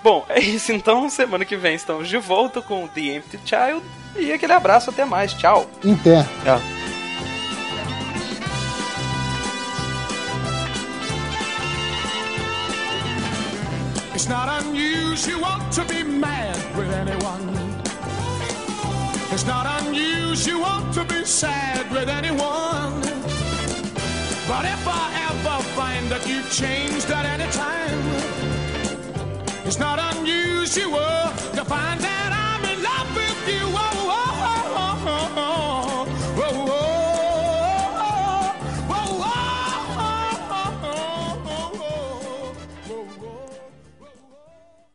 Bom, é isso então. Semana que vem estamos de volta com The Empty Child. E aquele abraço, até mais. Tchau. Inter. Tchau. It's not unusual to be mad with anyone. It's not unusual to be sad with anyone. But if I ever find that you've changed at any time, It's not unusual to find out.